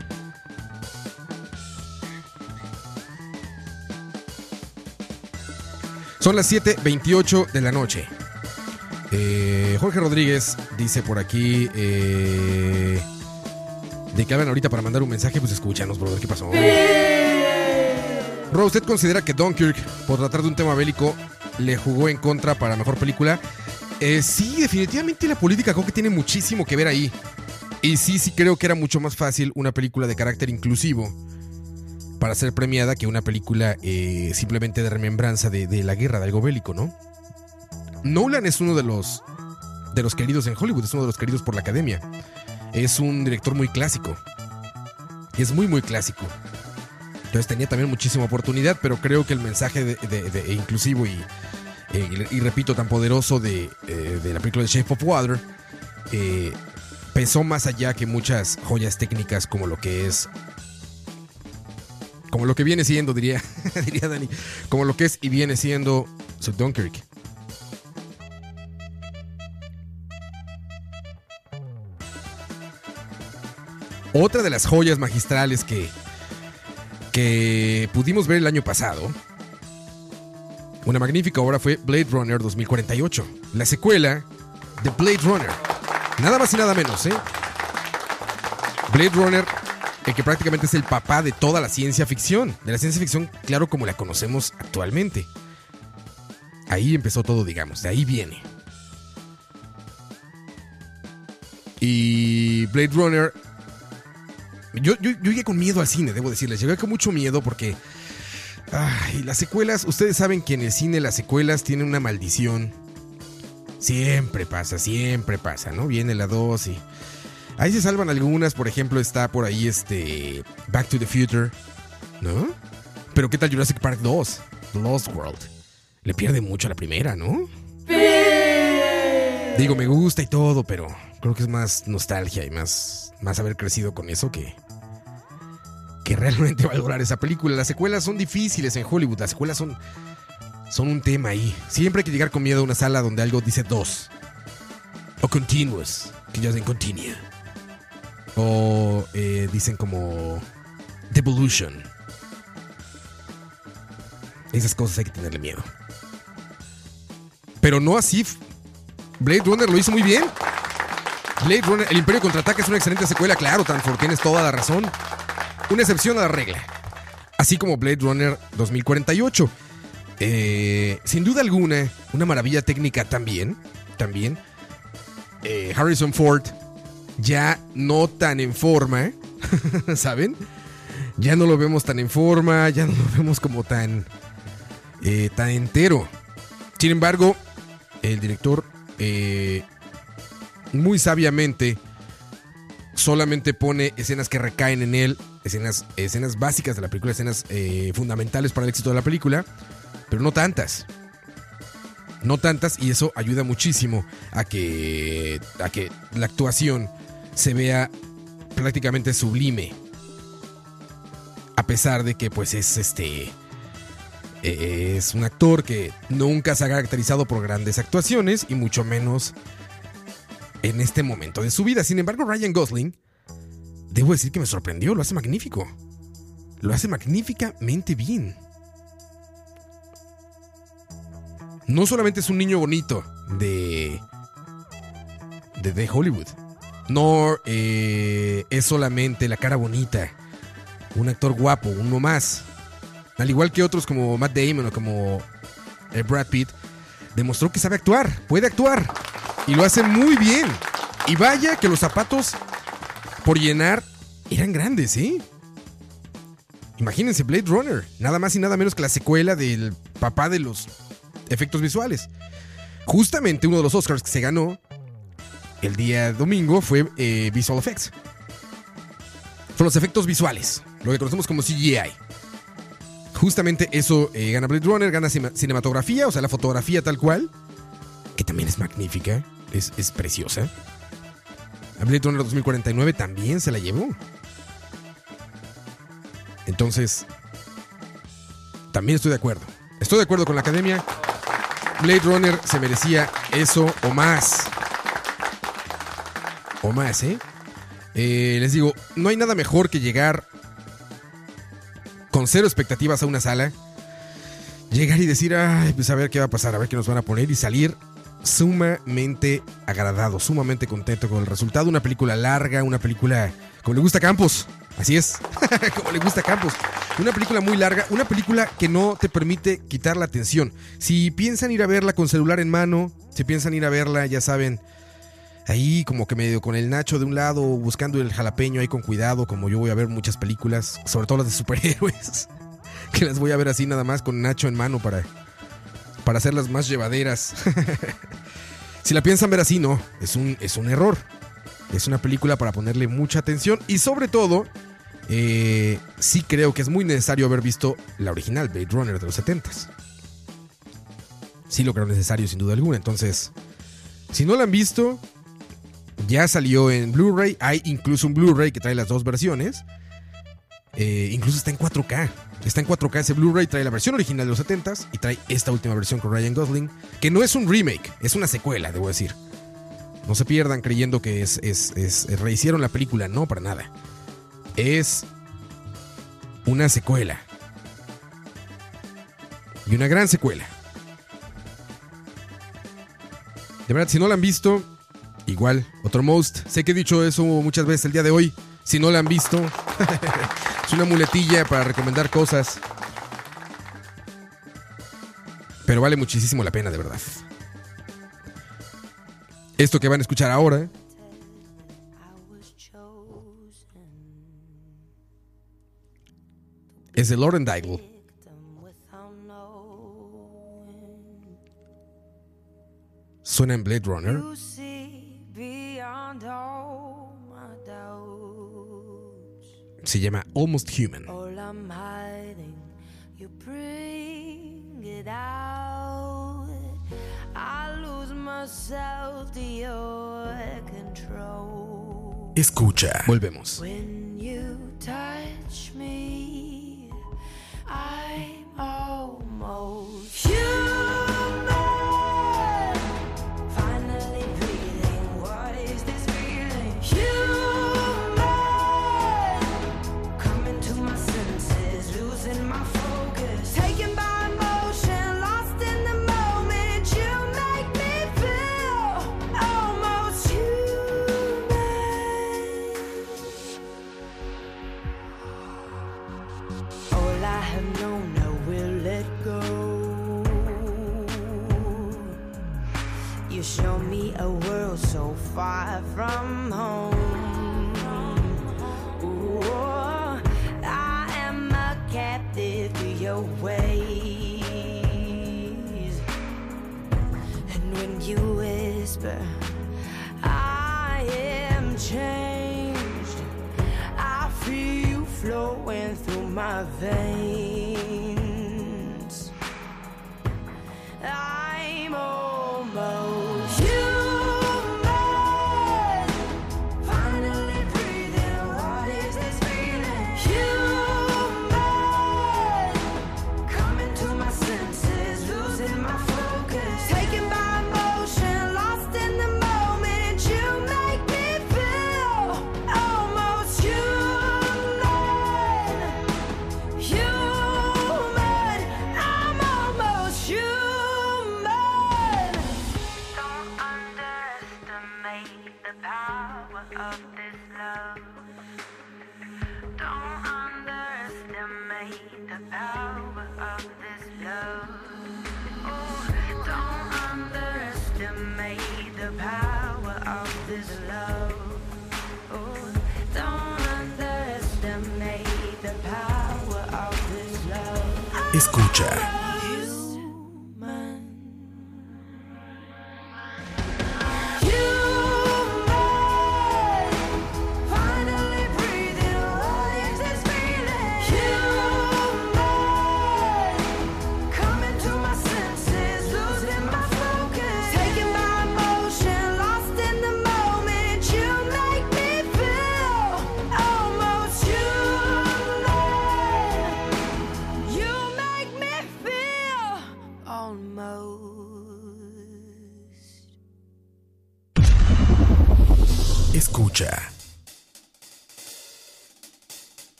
Son las 7:28 de la noche. Eh, Jorge Rodríguez dice por aquí. Eh, de que hablan ahorita para mandar un mensaje, pues escúchanos, brother. ¿Qué pasó? Ro, ¿usted considera que Dunkirk, por tratar de un tema bélico, le jugó en contra para mejor película? Eh, sí, definitivamente la política creo que tiene muchísimo que ver ahí. Y sí, sí creo que era mucho más fácil una película de carácter inclusivo para ser premiada que una película eh, simplemente de remembranza de, la guerra, de algo bélico, ¿no? Nolan es uno de los, de los queridos en Hollywood, es uno de los queridos por la academia. Es un director muy clásico. Es muy, muy clásico. Entonces tenía también muchísima oportunidad, pero creo que el mensaje de, de- inclusivo y, eh, y, y repito, tan poderoso de, eh, de la película de Shape of Water pesó más allá que muchas joyas técnicas como lo que es. Como lo que viene siendo, diría, diría Dani. Como lo que es y viene siendo su Dunkirk. Otra de las joyas magistrales que, que pudimos ver el año pasado, una magnífica obra fue Blade Runner 2048, la secuela de Blade Runner. Nada más y nada menos, ¿eh? Blade Runner, el que prácticamente es el papá de toda la ciencia ficción, de la ciencia ficción, claro, como la conocemos actualmente. Ahí empezó todo, digamos, de ahí viene. Y Blade Runner yo, yo, yo llegué con miedo al cine, debo decirles. Llegué con mucho miedo porque. Ay, las secuelas. Ustedes saben que en el cine las secuelas tienen una maldición. Siempre pasa, siempre pasa, ¿no? Viene la 2 y. Ahí se salvan algunas, por ejemplo, está por ahí este. Back to the Future, ¿no? Pero ¿qué tal Jurassic Park 2? The Lost World. Le pierde mucho a la primera, ¿no? Digo, me gusta y todo, pero creo que es más nostalgia y más, más haber crecido con eso que, que realmente valorar esa película. Las secuelas son difíciles en Hollywood, las secuelas son, son un tema ahí. Siempre hay que llegar con miedo a una sala donde algo dice dos. O continuous, que ya dicen continue. O eh, dicen como devolution. Esas cosas hay que tenerle miedo. Pero no así. Blade Runner lo hizo muy bien. Blade Runner, El Imperio Contraataca es una excelente secuela, claro, Tanfor, tienes toda la razón. Una excepción a la regla. así como Blade Runner 2048. Eh, sin duda alguna, una maravilla técnica también, también. Eh, Harrison Ford ya no tan en forma, ¿saben? Ya no lo vemos tan en forma, ya no lo vemos como tan, eh, tan entero. Sin embargo, el director eh, muy sabiamente solamente pone escenas que recaen en él, escenas, escenas básicas de la película, escenas eh, fundamentales para el éxito de la película, pero no tantas. No tantas y eso ayuda muchísimo a que, a que la actuación se vea prácticamente sublime. A pesar de que pues es este... Es un actor que nunca se ha caracterizado por grandes actuaciones y mucho menos en este momento de su vida. Sin embargo, Ryan Gosling, debo decir que me sorprendió, lo hace magnífico. Lo hace magníficamente bien. No solamente es un niño bonito de. de, de Hollywood. No eh, es solamente la cara bonita. Un actor guapo, uno más. Al igual que otros como Matt Damon o como eh, Brad Pitt, demostró que sabe actuar, puede actuar. Y lo hace muy bien. Y vaya que los zapatos por llenar eran grandes, ¿eh? Imagínense Blade Runner, nada más y nada menos que la secuela del papá de los efectos visuales. Justamente uno de los Oscars que se ganó el día domingo fue eh, Visual Effects. Son los efectos visuales, lo que conocemos como CGI. Justamente eso eh, gana Blade Runner, gana cinematografía, o sea, la fotografía tal cual, que también es magnífica, es, es preciosa. A Blade Runner 2049 también se la llevó. Entonces, también estoy de acuerdo. Estoy de acuerdo con la academia. Blade Runner se merecía eso o más. O más, ¿eh? Eh, les digo, no hay nada mejor que llegar con cero expectativas a una sala. Llegar y decir, ay, pues a ver qué va a pasar, a ver qué nos van a poner y salir sumamente agradado, sumamente contento con el resultado. Una película larga, una película como le gusta Campos. Así es, como le gusta Campos. Una película muy larga, una película que no te permite quitar la atención. Si piensan ir a verla con celular en mano, si piensan ir a verla, ya saben, ahí como que medio con el nacho de un lado, buscando el jalapeño ahí con cuidado, como yo voy a ver muchas películas, sobre todo las de superhéroes, que las voy a ver así nada más con nacho en mano para, para hacerlas más llevaderas. si la piensan ver así, no, es un, es un error. Es una película para ponerle mucha atención y sobre todo, eh, sí creo que es muy necesario haber visto la original, Blade Runner de los 70s. Sí lo creo necesario sin duda alguna, entonces, si no la han visto, ya salió en Blu-ray, hay incluso un Blu-ray que trae las dos versiones. Eh, incluso está en 4K. Está en 4K ese Blu-ray, trae la versión original de los 70s y trae esta última versión con Ryan Gosling, que no es un remake, es una secuela, debo decir. No se pierdan creyendo que es, es, es- rehicieron la película, no, para nada. Es una secuela. Y una gran secuela. De verdad, si no la han visto, igual, otro most. Sé que he dicho eso muchas veces el día de hoy. Si no la han visto, es una muletilla para recomendar cosas. Pero vale muchísimo la pena, de verdad. Esto que van a escuchar ahora es de Lauren Daigle. Suena en Blade Runner. Se llama Almost Human. All I'm hiding, you bring it out. I lose myself to your control. Escucha. Volvemos. When you touch me, I'm almost human.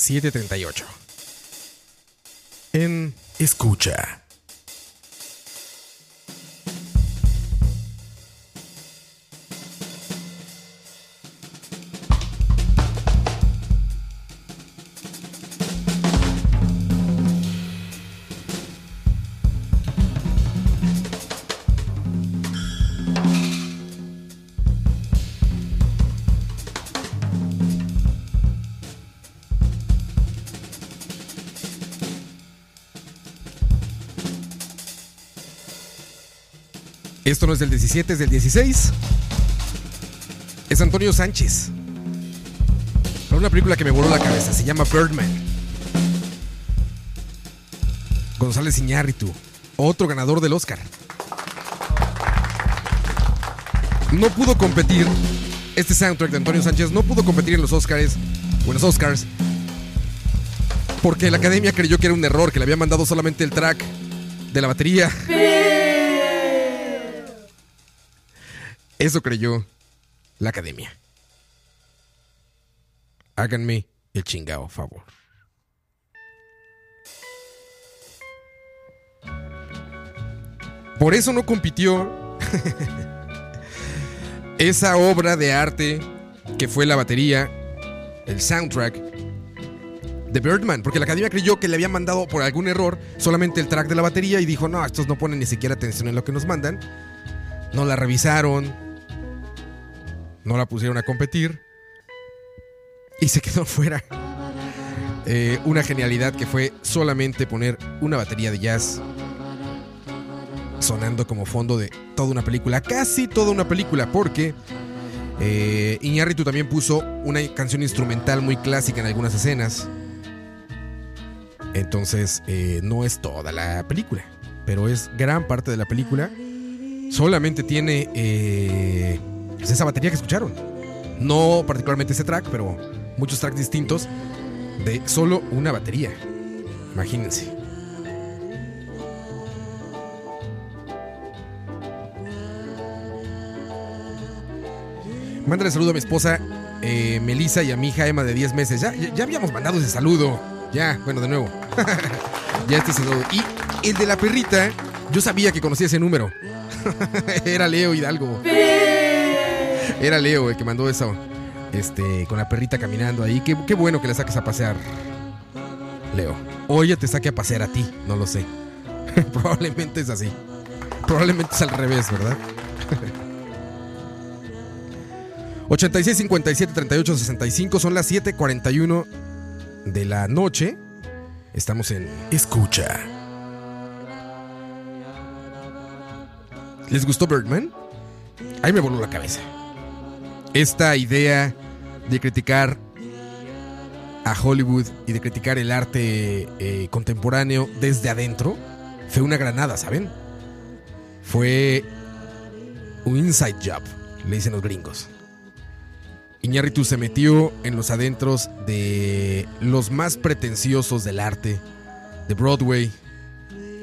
...738... En Escucha. Esto no es del 17, es del 16. Es Antonio Sánchez. Para una película que me voló la cabeza. Se llama Birdman. González Iñárritu. Otro ganador del Oscar. No pudo competir. Este soundtrack de Antonio Sánchez no pudo competir en los Oscars. O en los Oscars. Porque la academia creyó que era un error, que le había mandado solamente el track de la batería. Eso creyó la academia. Háganme el chingado favor. Por eso no compitió esa obra de arte que fue la batería, el soundtrack de Birdman, porque la academia creyó que le habían mandado por algún error solamente el track de la batería y dijo, no, estos no ponen ni siquiera atención en lo que nos mandan. No la revisaron, no la pusieron a competir y se quedó fuera. Eh, una genialidad que fue solamente poner una batería de jazz sonando como fondo de toda una película, casi toda una película, porque eh, Iñárritu también puso una canción instrumental muy clásica en algunas escenas. Entonces, eh, no es toda la película, pero es gran parte de la película. Solamente tiene eh, pues esa batería que escucharon. No particularmente ese track, pero muchos tracks distintos de solo una batería. Imagínense. Mándale saludo a mi esposa eh, Melissa y a mi hija Emma de 10 meses. Ya, ya, habíamos mandado ese saludo. Ya, bueno, de nuevo. ya este saludo. Y el de la perrita, yo sabía que conocía ese número. Era Leo Hidalgo. Era Leo el que mandó eso. Este, con la perrita caminando ahí. Qué, bueno que la saques a pasear. Leo. O ella te saque a pasear a ti, no lo sé. Probablemente es así. Probablemente es al revés, ¿verdad? 86 57 38 65 son las 7:41 de la noche. Estamos en Escucha. ¿Les gustó Birdman? Ahí me voló la cabeza. Esta idea de criticar a Hollywood y de criticar el arte eh, contemporáneo desde adentro fue una granada, ¿saben? Fue un inside job, le dicen los gringos. Iñárritu se metió en los adentros de los más pretenciosos del arte, de Broadway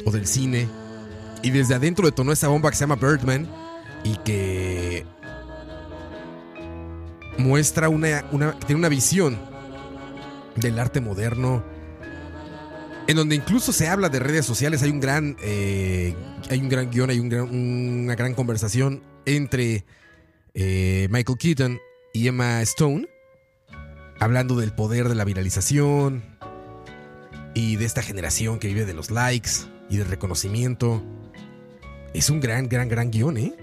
o del cine, y desde adentro detonó esa bomba que se llama Birdman y que muestra una, una tiene una visión del arte moderno en donde incluso se habla de redes sociales. Hay un gran eh, hay un gran guion hay un gran- una gran conversación entre eh, Michael Keaton y Emma Stone hablando del poder de la viralización y de esta generación que vive de los likes y del reconocimiento. Es un gran gran gran guion eh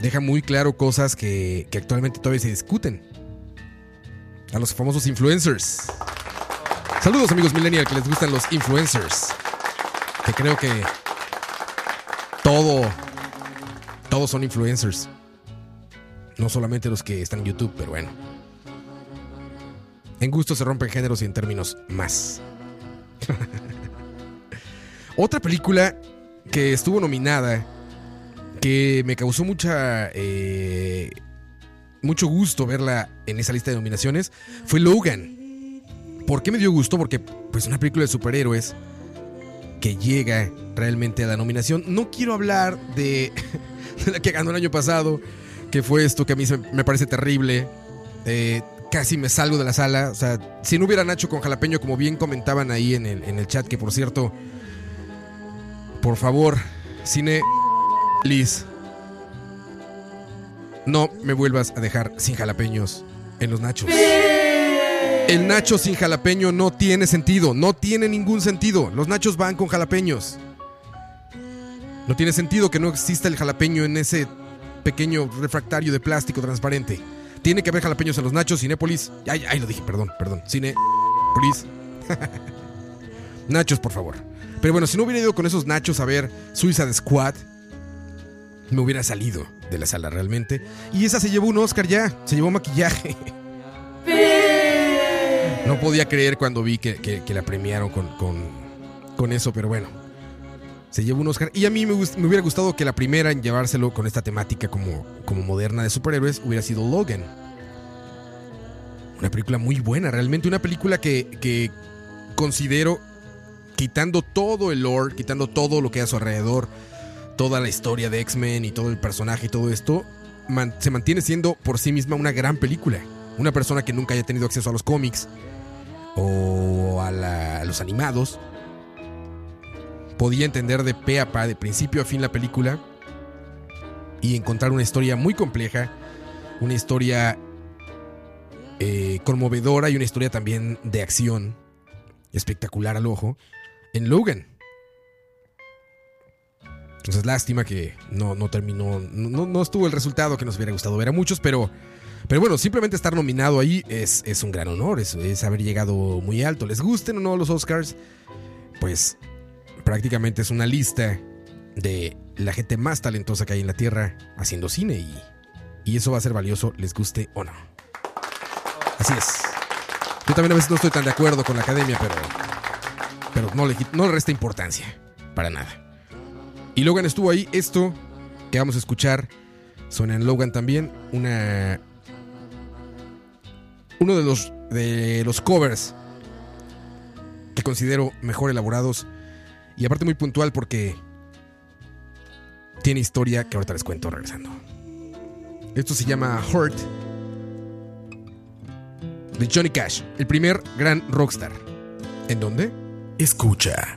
deja muy claro cosas que, que actualmente todavía se discuten. A los famosos influencers. Saludos amigos millennial que les gustan los influencers. Que creo que todo, todos son influencers. No solamente los que están en YouTube, pero bueno. En gusto se rompen géneros y en términos más. Otra película que estuvo nominada que me causó mucha eh, mucho gusto verla en esa lista de nominaciones fue Logan. ¿Por qué me dio gusto? Porque pues una película de superhéroes que llega realmente a la nominación. No quiero hablar de, de la que ganó el año pasado, que fue esto que a mí me parece terrible. Eh, casi me salgo de la sala. O sea, si no hubiera Nacho con jalapeño, como bien comentaban ahí en el, en el chat, que por cierto, por favor, cine Liz, no me vuelvas a dejar sin jalapeños en los nachos. El nacho sin jalapeño no tiene sentido, no tiene ningún sentido. Los nachos van con jalapeños. No tiene sentido que no exista el jalapeño en ese pequeño refractario de plástico transparente. Tiene que haber jalapeños en los nachos, Cinépolis. Ay, ay, lo dije, perdón, perdón. Cinépolis. nachos, por favor. Pero bueno, si no hubiera ido con esos nachos a ver Suicide Squad, me hubiera salido de la sala realmente. Y esa se llevó un Oscar ya, se llevó maquillaje. No podía creer cuando vi que, que- que la premiaron con, con- con eso, pero bueno. Se llevó un Oscar. Y a mí me hubiera gustado que la primera en llevárselo con esta temática como, como moderna de superhéroes hubiera sido Logan. Una película muy buena, realmente. Una película que, que considero, quitando todo el lore, quitando todo lo que hay a su alrededor, toda la historia de X-Men y todo el personaje y todo esto, se mantiene siendo por sí misma una gran película. Una persona que nunca haya tenido acceso a los cómics o a los animados podía entender de pe a pa, de principio a fin la película y encontrar una historia muy compleja, una historia eh, conmovedora y una historia también de acción espectacular al ojo en Logan. Entonces, lástima que no, no terminó, no, no estuvo el resultado que nos hubiera gustado ver a muchos, pero, pero bueno, simplemente estar nominado ahí es, es un gran honor, es, es haber llegado muy alto. Les gusten o no los Oscars, pues prácticamente es una lista de la gente más talentosa que hay en la Tierra haciendo cine y, y eso va a ser valioso, les guste o no. Así es. Yo también a veces no estoy tan de acuerdo con la academia, pero, pero no, le, no le resta importancia, para nada. Y Logan estuvo ahí. Esto que vamos a escuchar suena en Logan también. Una. Uno de los, de los covers que considero mejor elaborados. Y aparte muy puntual porque tiene historia que ahorita les cuento regresando. Esto se llama Hurt de Johnny Cash, el primer gran rockstar. ¿En dónde? Escucha.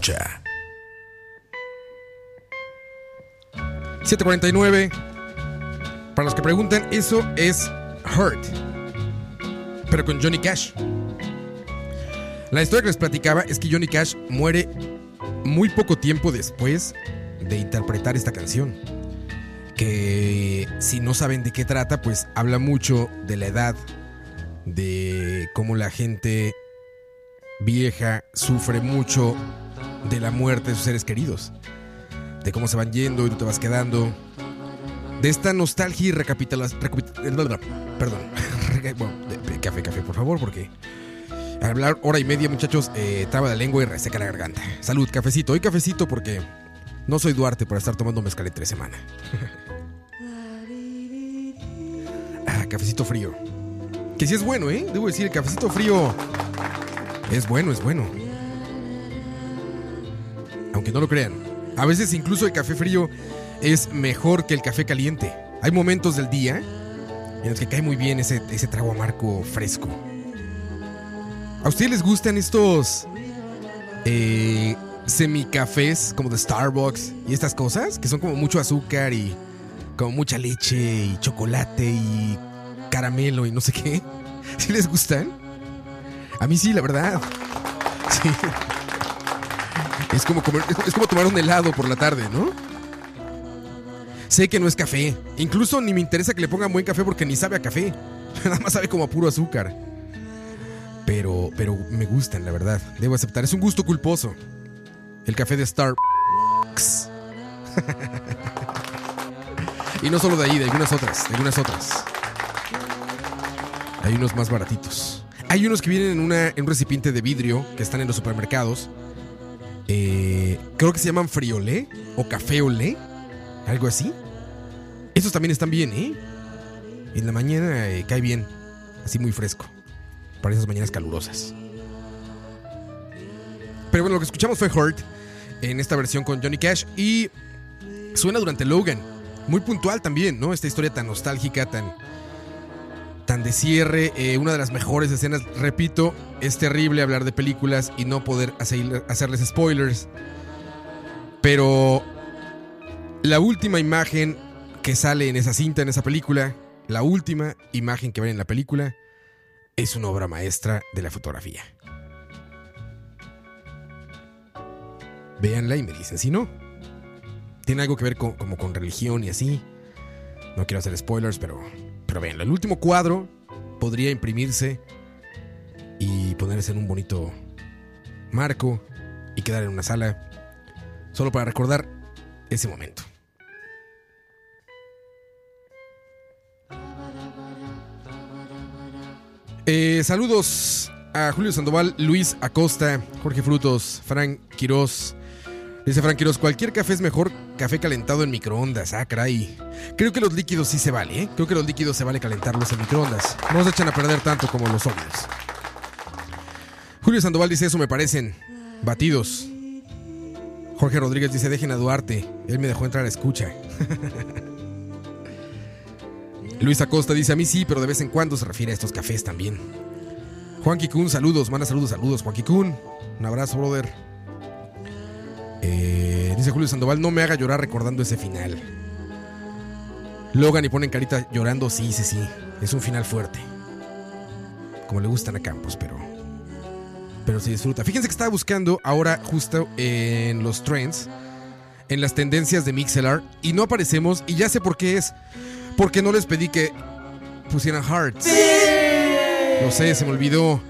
Escucha. 749. Para los que preguntan, eso es Hurt. Pero con Johnny Cash. La historia que les platicaba es que Johnny Cash muere muy poco tiempo después de interpretar esta canción. Que si no saben de qué trata, pues habla mucho de la edad, de cómo la gente vieja sufre mucho de la muerte de sus seres queridos. De cómo se van yendo y tú te vas quedando. De esta nostalgia y recapitulación. Perdón. Bueno, café, café, por favor, porque al hablar hora y media, muchachos, eh, traba la lengua y reseca la garganta. Salud, cafecito. Hoy cafecito porque no soy Duarte para estar tomando mezcal entre semana. ah, cafecito frío. Que sí es bueno, ¿eh? Debo decir, el cafecito frío es bueno, es bueno. Aunque no lo crean. A veces incluso el café frío es mejor que el café caliente. Hay momentos del día en los que cae muy bien ese, ese trago amargo fresco. ¿A ustedes les gustan estos eh, semicafés como de Starbucks y estas cosas? Que son como mucho azúcar y como mucha leche y chocolate y caramelo y no sé qué. ¿Sí les gustan? A mí sí, la verdad. Sí. Es como, comer- es- como tomar un helado por la tarde, ¿no? Sé que no es café. Incluso ni me interesa que le pongan buen café porque ni sabe a café. Nada más sabe como a puro azúcar. Pero, pero me gustan, la verdad. Debo aceptar. Es un gusto culposo. El café de Starbucks. y no solo de ahí, de algunas otras. De algunas otras. Hay unos más baratitos. Hay unos que vienen en un recipiente de vidrio que están en los supermercados. Eh, creo que se llaman friolé o café olé. Algo así. Esos también están bien, ¿eh? En la mañana eh, cae bien. Así muy fresco. Para esas mañanas calurosas. Pero bueno, lo que escuchamos fue Hurt en esta versión con Johnny Cash y suena durante Logan. Muy puntual también, ¿no? Esta historia tan nostálgica, tan, tan de cierre. eh, una de las mejores escenas, repito, es terrible hablar de películas y no poder hacer- hacerles spoilers. Pero la última imagen que sale en esa cinta, en esa película, la última imagen que ven en la película, es una obra maestra de la fotografía. Véanla y me dicen si no. Tiene algo que ver como con religión y así. No quiero hacer spoilers, pero, pero véanla. El último cuadro podría imprimirse y ponerse en un bonito marco y quedar en una sala solo para recordar ese momento. Eh, saludos a Julio Sandoval, Luis Acosta, Jorge Frutos, Frank Quiroz. Dice Frank Quiroz, cualquier café es mejor café calentado en microondas. Ah, caray. Creo que los líquidos sí se vale, ¿eh? Creo que los líquidos se vale calentarlos en microondas. No se echan a perder tanto como los sólidos. Julio Sandoval dice, eso me parecen batidos. Jorge Rodríguez dice, dejen a Duarte. Él me dejó entrar a escucha. Luis Acosta dice, a mí sí, pero de vez en cuando se refiere a estos cafés también. Juan Kikun, saludos, manda saludos, saludos, Juan Kikun. Un abrazo, brother. Dice Julio Sandoval, no me haga llorar recordando ese final. Logan y ponen carita llorando, sí, sí, sí. Es un final fuerte. Como le gustan a Campos, pero. Pero se disfruta. Fíjense que estaba buscando ahora justo en los trends, en las tendencias de Mixelar, y no aparecemos, y ya sé por qué es. Porque no les pedí que pusieran hearts. Lo sé, se me olvidó.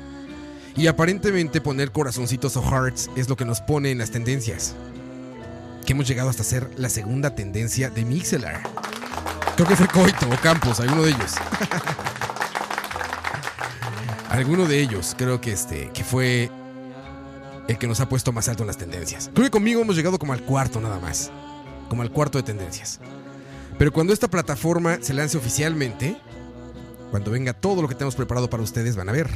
Y aparentemente poner corazoncitos o hearts es lo que nos pone en las tendencias. Hemos llegado hasta ser la segunda tendencia de Mixelar. Creo que fue Coito o Campos, alguno de ellos. alguno de ellos, creo que este, que fue el que nos ha puesto más alto en las tendencias. Creo que conmigo hemos llegado como al cuarto nada más. Como al cuarto de tendencias. Pero cuando esta plataforma se lance oficialmente, cuando venga todo lo que tenemos preparado para ustedes, van a ver.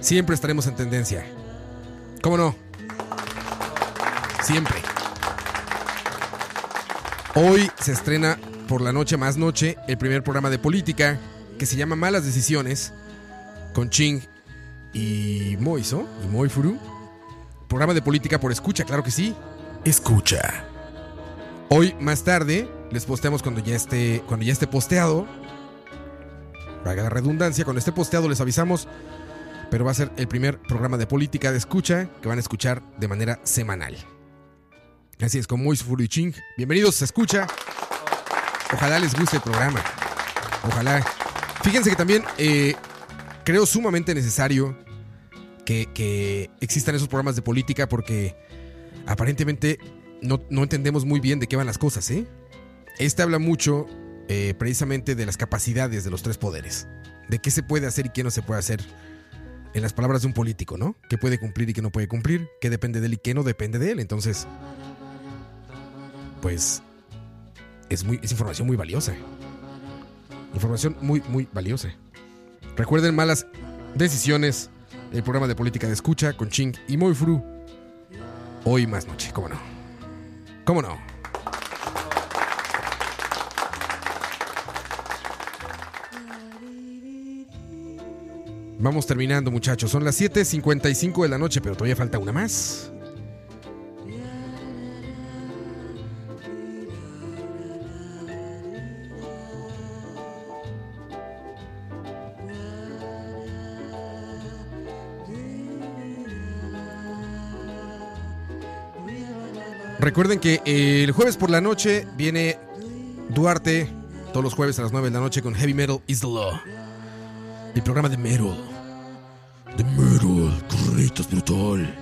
Siempre estaremos en tendencia. ¿Cómo no? Siempre. Hoy se estrena por la noche más noche el primer programa de política que se llama Malas Decisiones con Ching y Moiso y Moifuru. Programa de política por escucha, claro que sí. Escucha. Hoy más tarde les posteamos cuando ya esté cuando ya esté posteado. Vaga la redundancia, cuando esté posteado les avisamos pero va a ser el primer programa de política de escucha que van a escuchar de manera semanal. Así es, con Mois Furu y Ching. Bienvenidos, se escucha. Ojalá les guste el programa. Ojalá. Fíjense que también eh, creo sumamente necesario que, que existan esos programas de política porque aparentemente no, no entendemos muy bien de qué van las cosas, ¿eh? Este habla mucho eh, precisamente de las capacidades de los tres poderes. De qué se puede hacer y qué no se puede hacer en las palabras de un político, ¿no? ¿Qué puede cumplir y qué no puede cumplir? ¿Qué depende de él y qué no depende de él? Entonces, pues, es, muy, es información muy valiosa. Información muy, muy valiosa. Recuerden malas decisiones. El programa de política de escucha con Ching y Moifru. Hoy más noche, ¿cómo no? ¿Cómo no? Vamos terminando, muchachos. Son las 7:55 de la noche, pero todavía falta una más. Recuerden que el jueves por la noche viene Duarte, todos los jueves a las 9 de la noche con Heavy Metal is the Law. El programa de metal. De metal, correcto, brutal.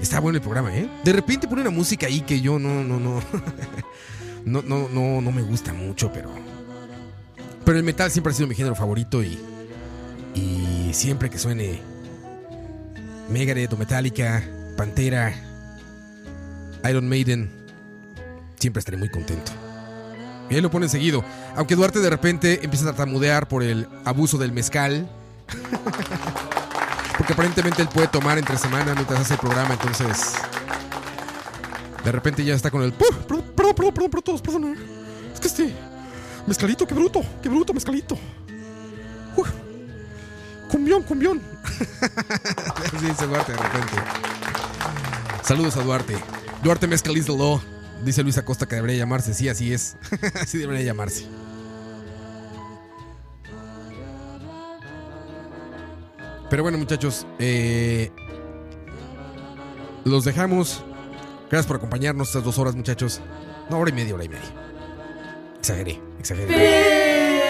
Está bueno el programa, ¿eh? De repente pone una música ahí que yo no, no, no. no, no, no, no me gusta mucho, pero. Pero el metal siempre ha sido mi género favorito y. Y siempre que suene Megadeth o Metallica, Pantera, Iron Maiden, siempre estaré muy contento. Y ahí lo ponen seguido. Aunque Duarte de repente empieza a tartamudear por el abuso del mezcal. Porque aparentemente él puede tomar entre semana mientras hace el programa, entonces. De repente ya está con el. "Puh, Perdón, perdón, perdón, perdón, perdón, todos, perdón. Es que este. Mezcalito, qué bruto, qué bruto, mezcalito. Uf. Cumbión, cumbión. Dice Duarte de repente. Saludos a Duarte. Duarte Mezcal is the law. Dice Luis Acosta que debería llamarse. Sí, así es. así debería llamarse. Pero bueno, muchachos, eh, los dejamos. Gracias por acompañarnos estas dos horas, muchachos. No, hora y media, hora y media. Exageré, exageré.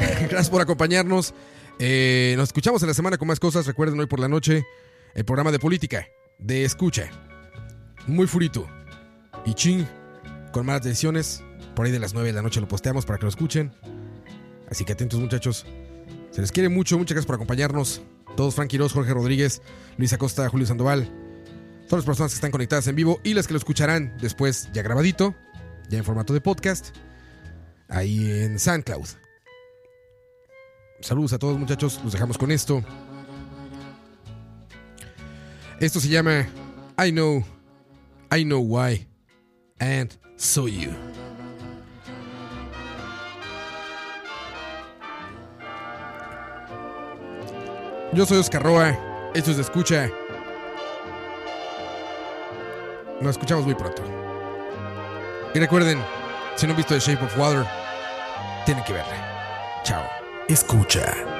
Gracias por acompañarnos. Eh, nos escuchamos en la semana con más cosas. Recuerden hoy por la noche el programa de política de escucha. Muy furito. Y ching. Con malas decisiones. Por ahí de las 9 de la noche lo posteamos para que lo escuchen. Así que atentos muchachos. Se les quiere mucho. Muchas gracias por acompañarnos. Todos Frank Quiroz, Jorge Rodríguez, Luis Acosta, Julio Sandoval. Todas las personas que están conectadas en vivo y las que lo escucharán después ya grabadito. Ya en formato de podcast. Ahí en SoundCloud. Saludos a todos muchachos. Los dejamos con esto. Esto se llama I Know, I Know Why, and So You. Yo soy Oscar Roa, esto es de escucha. Nos escuchamos muy pronto. Y recuerden, si no han visto The Shape of Water, tienen que verla. Chao. Escucha.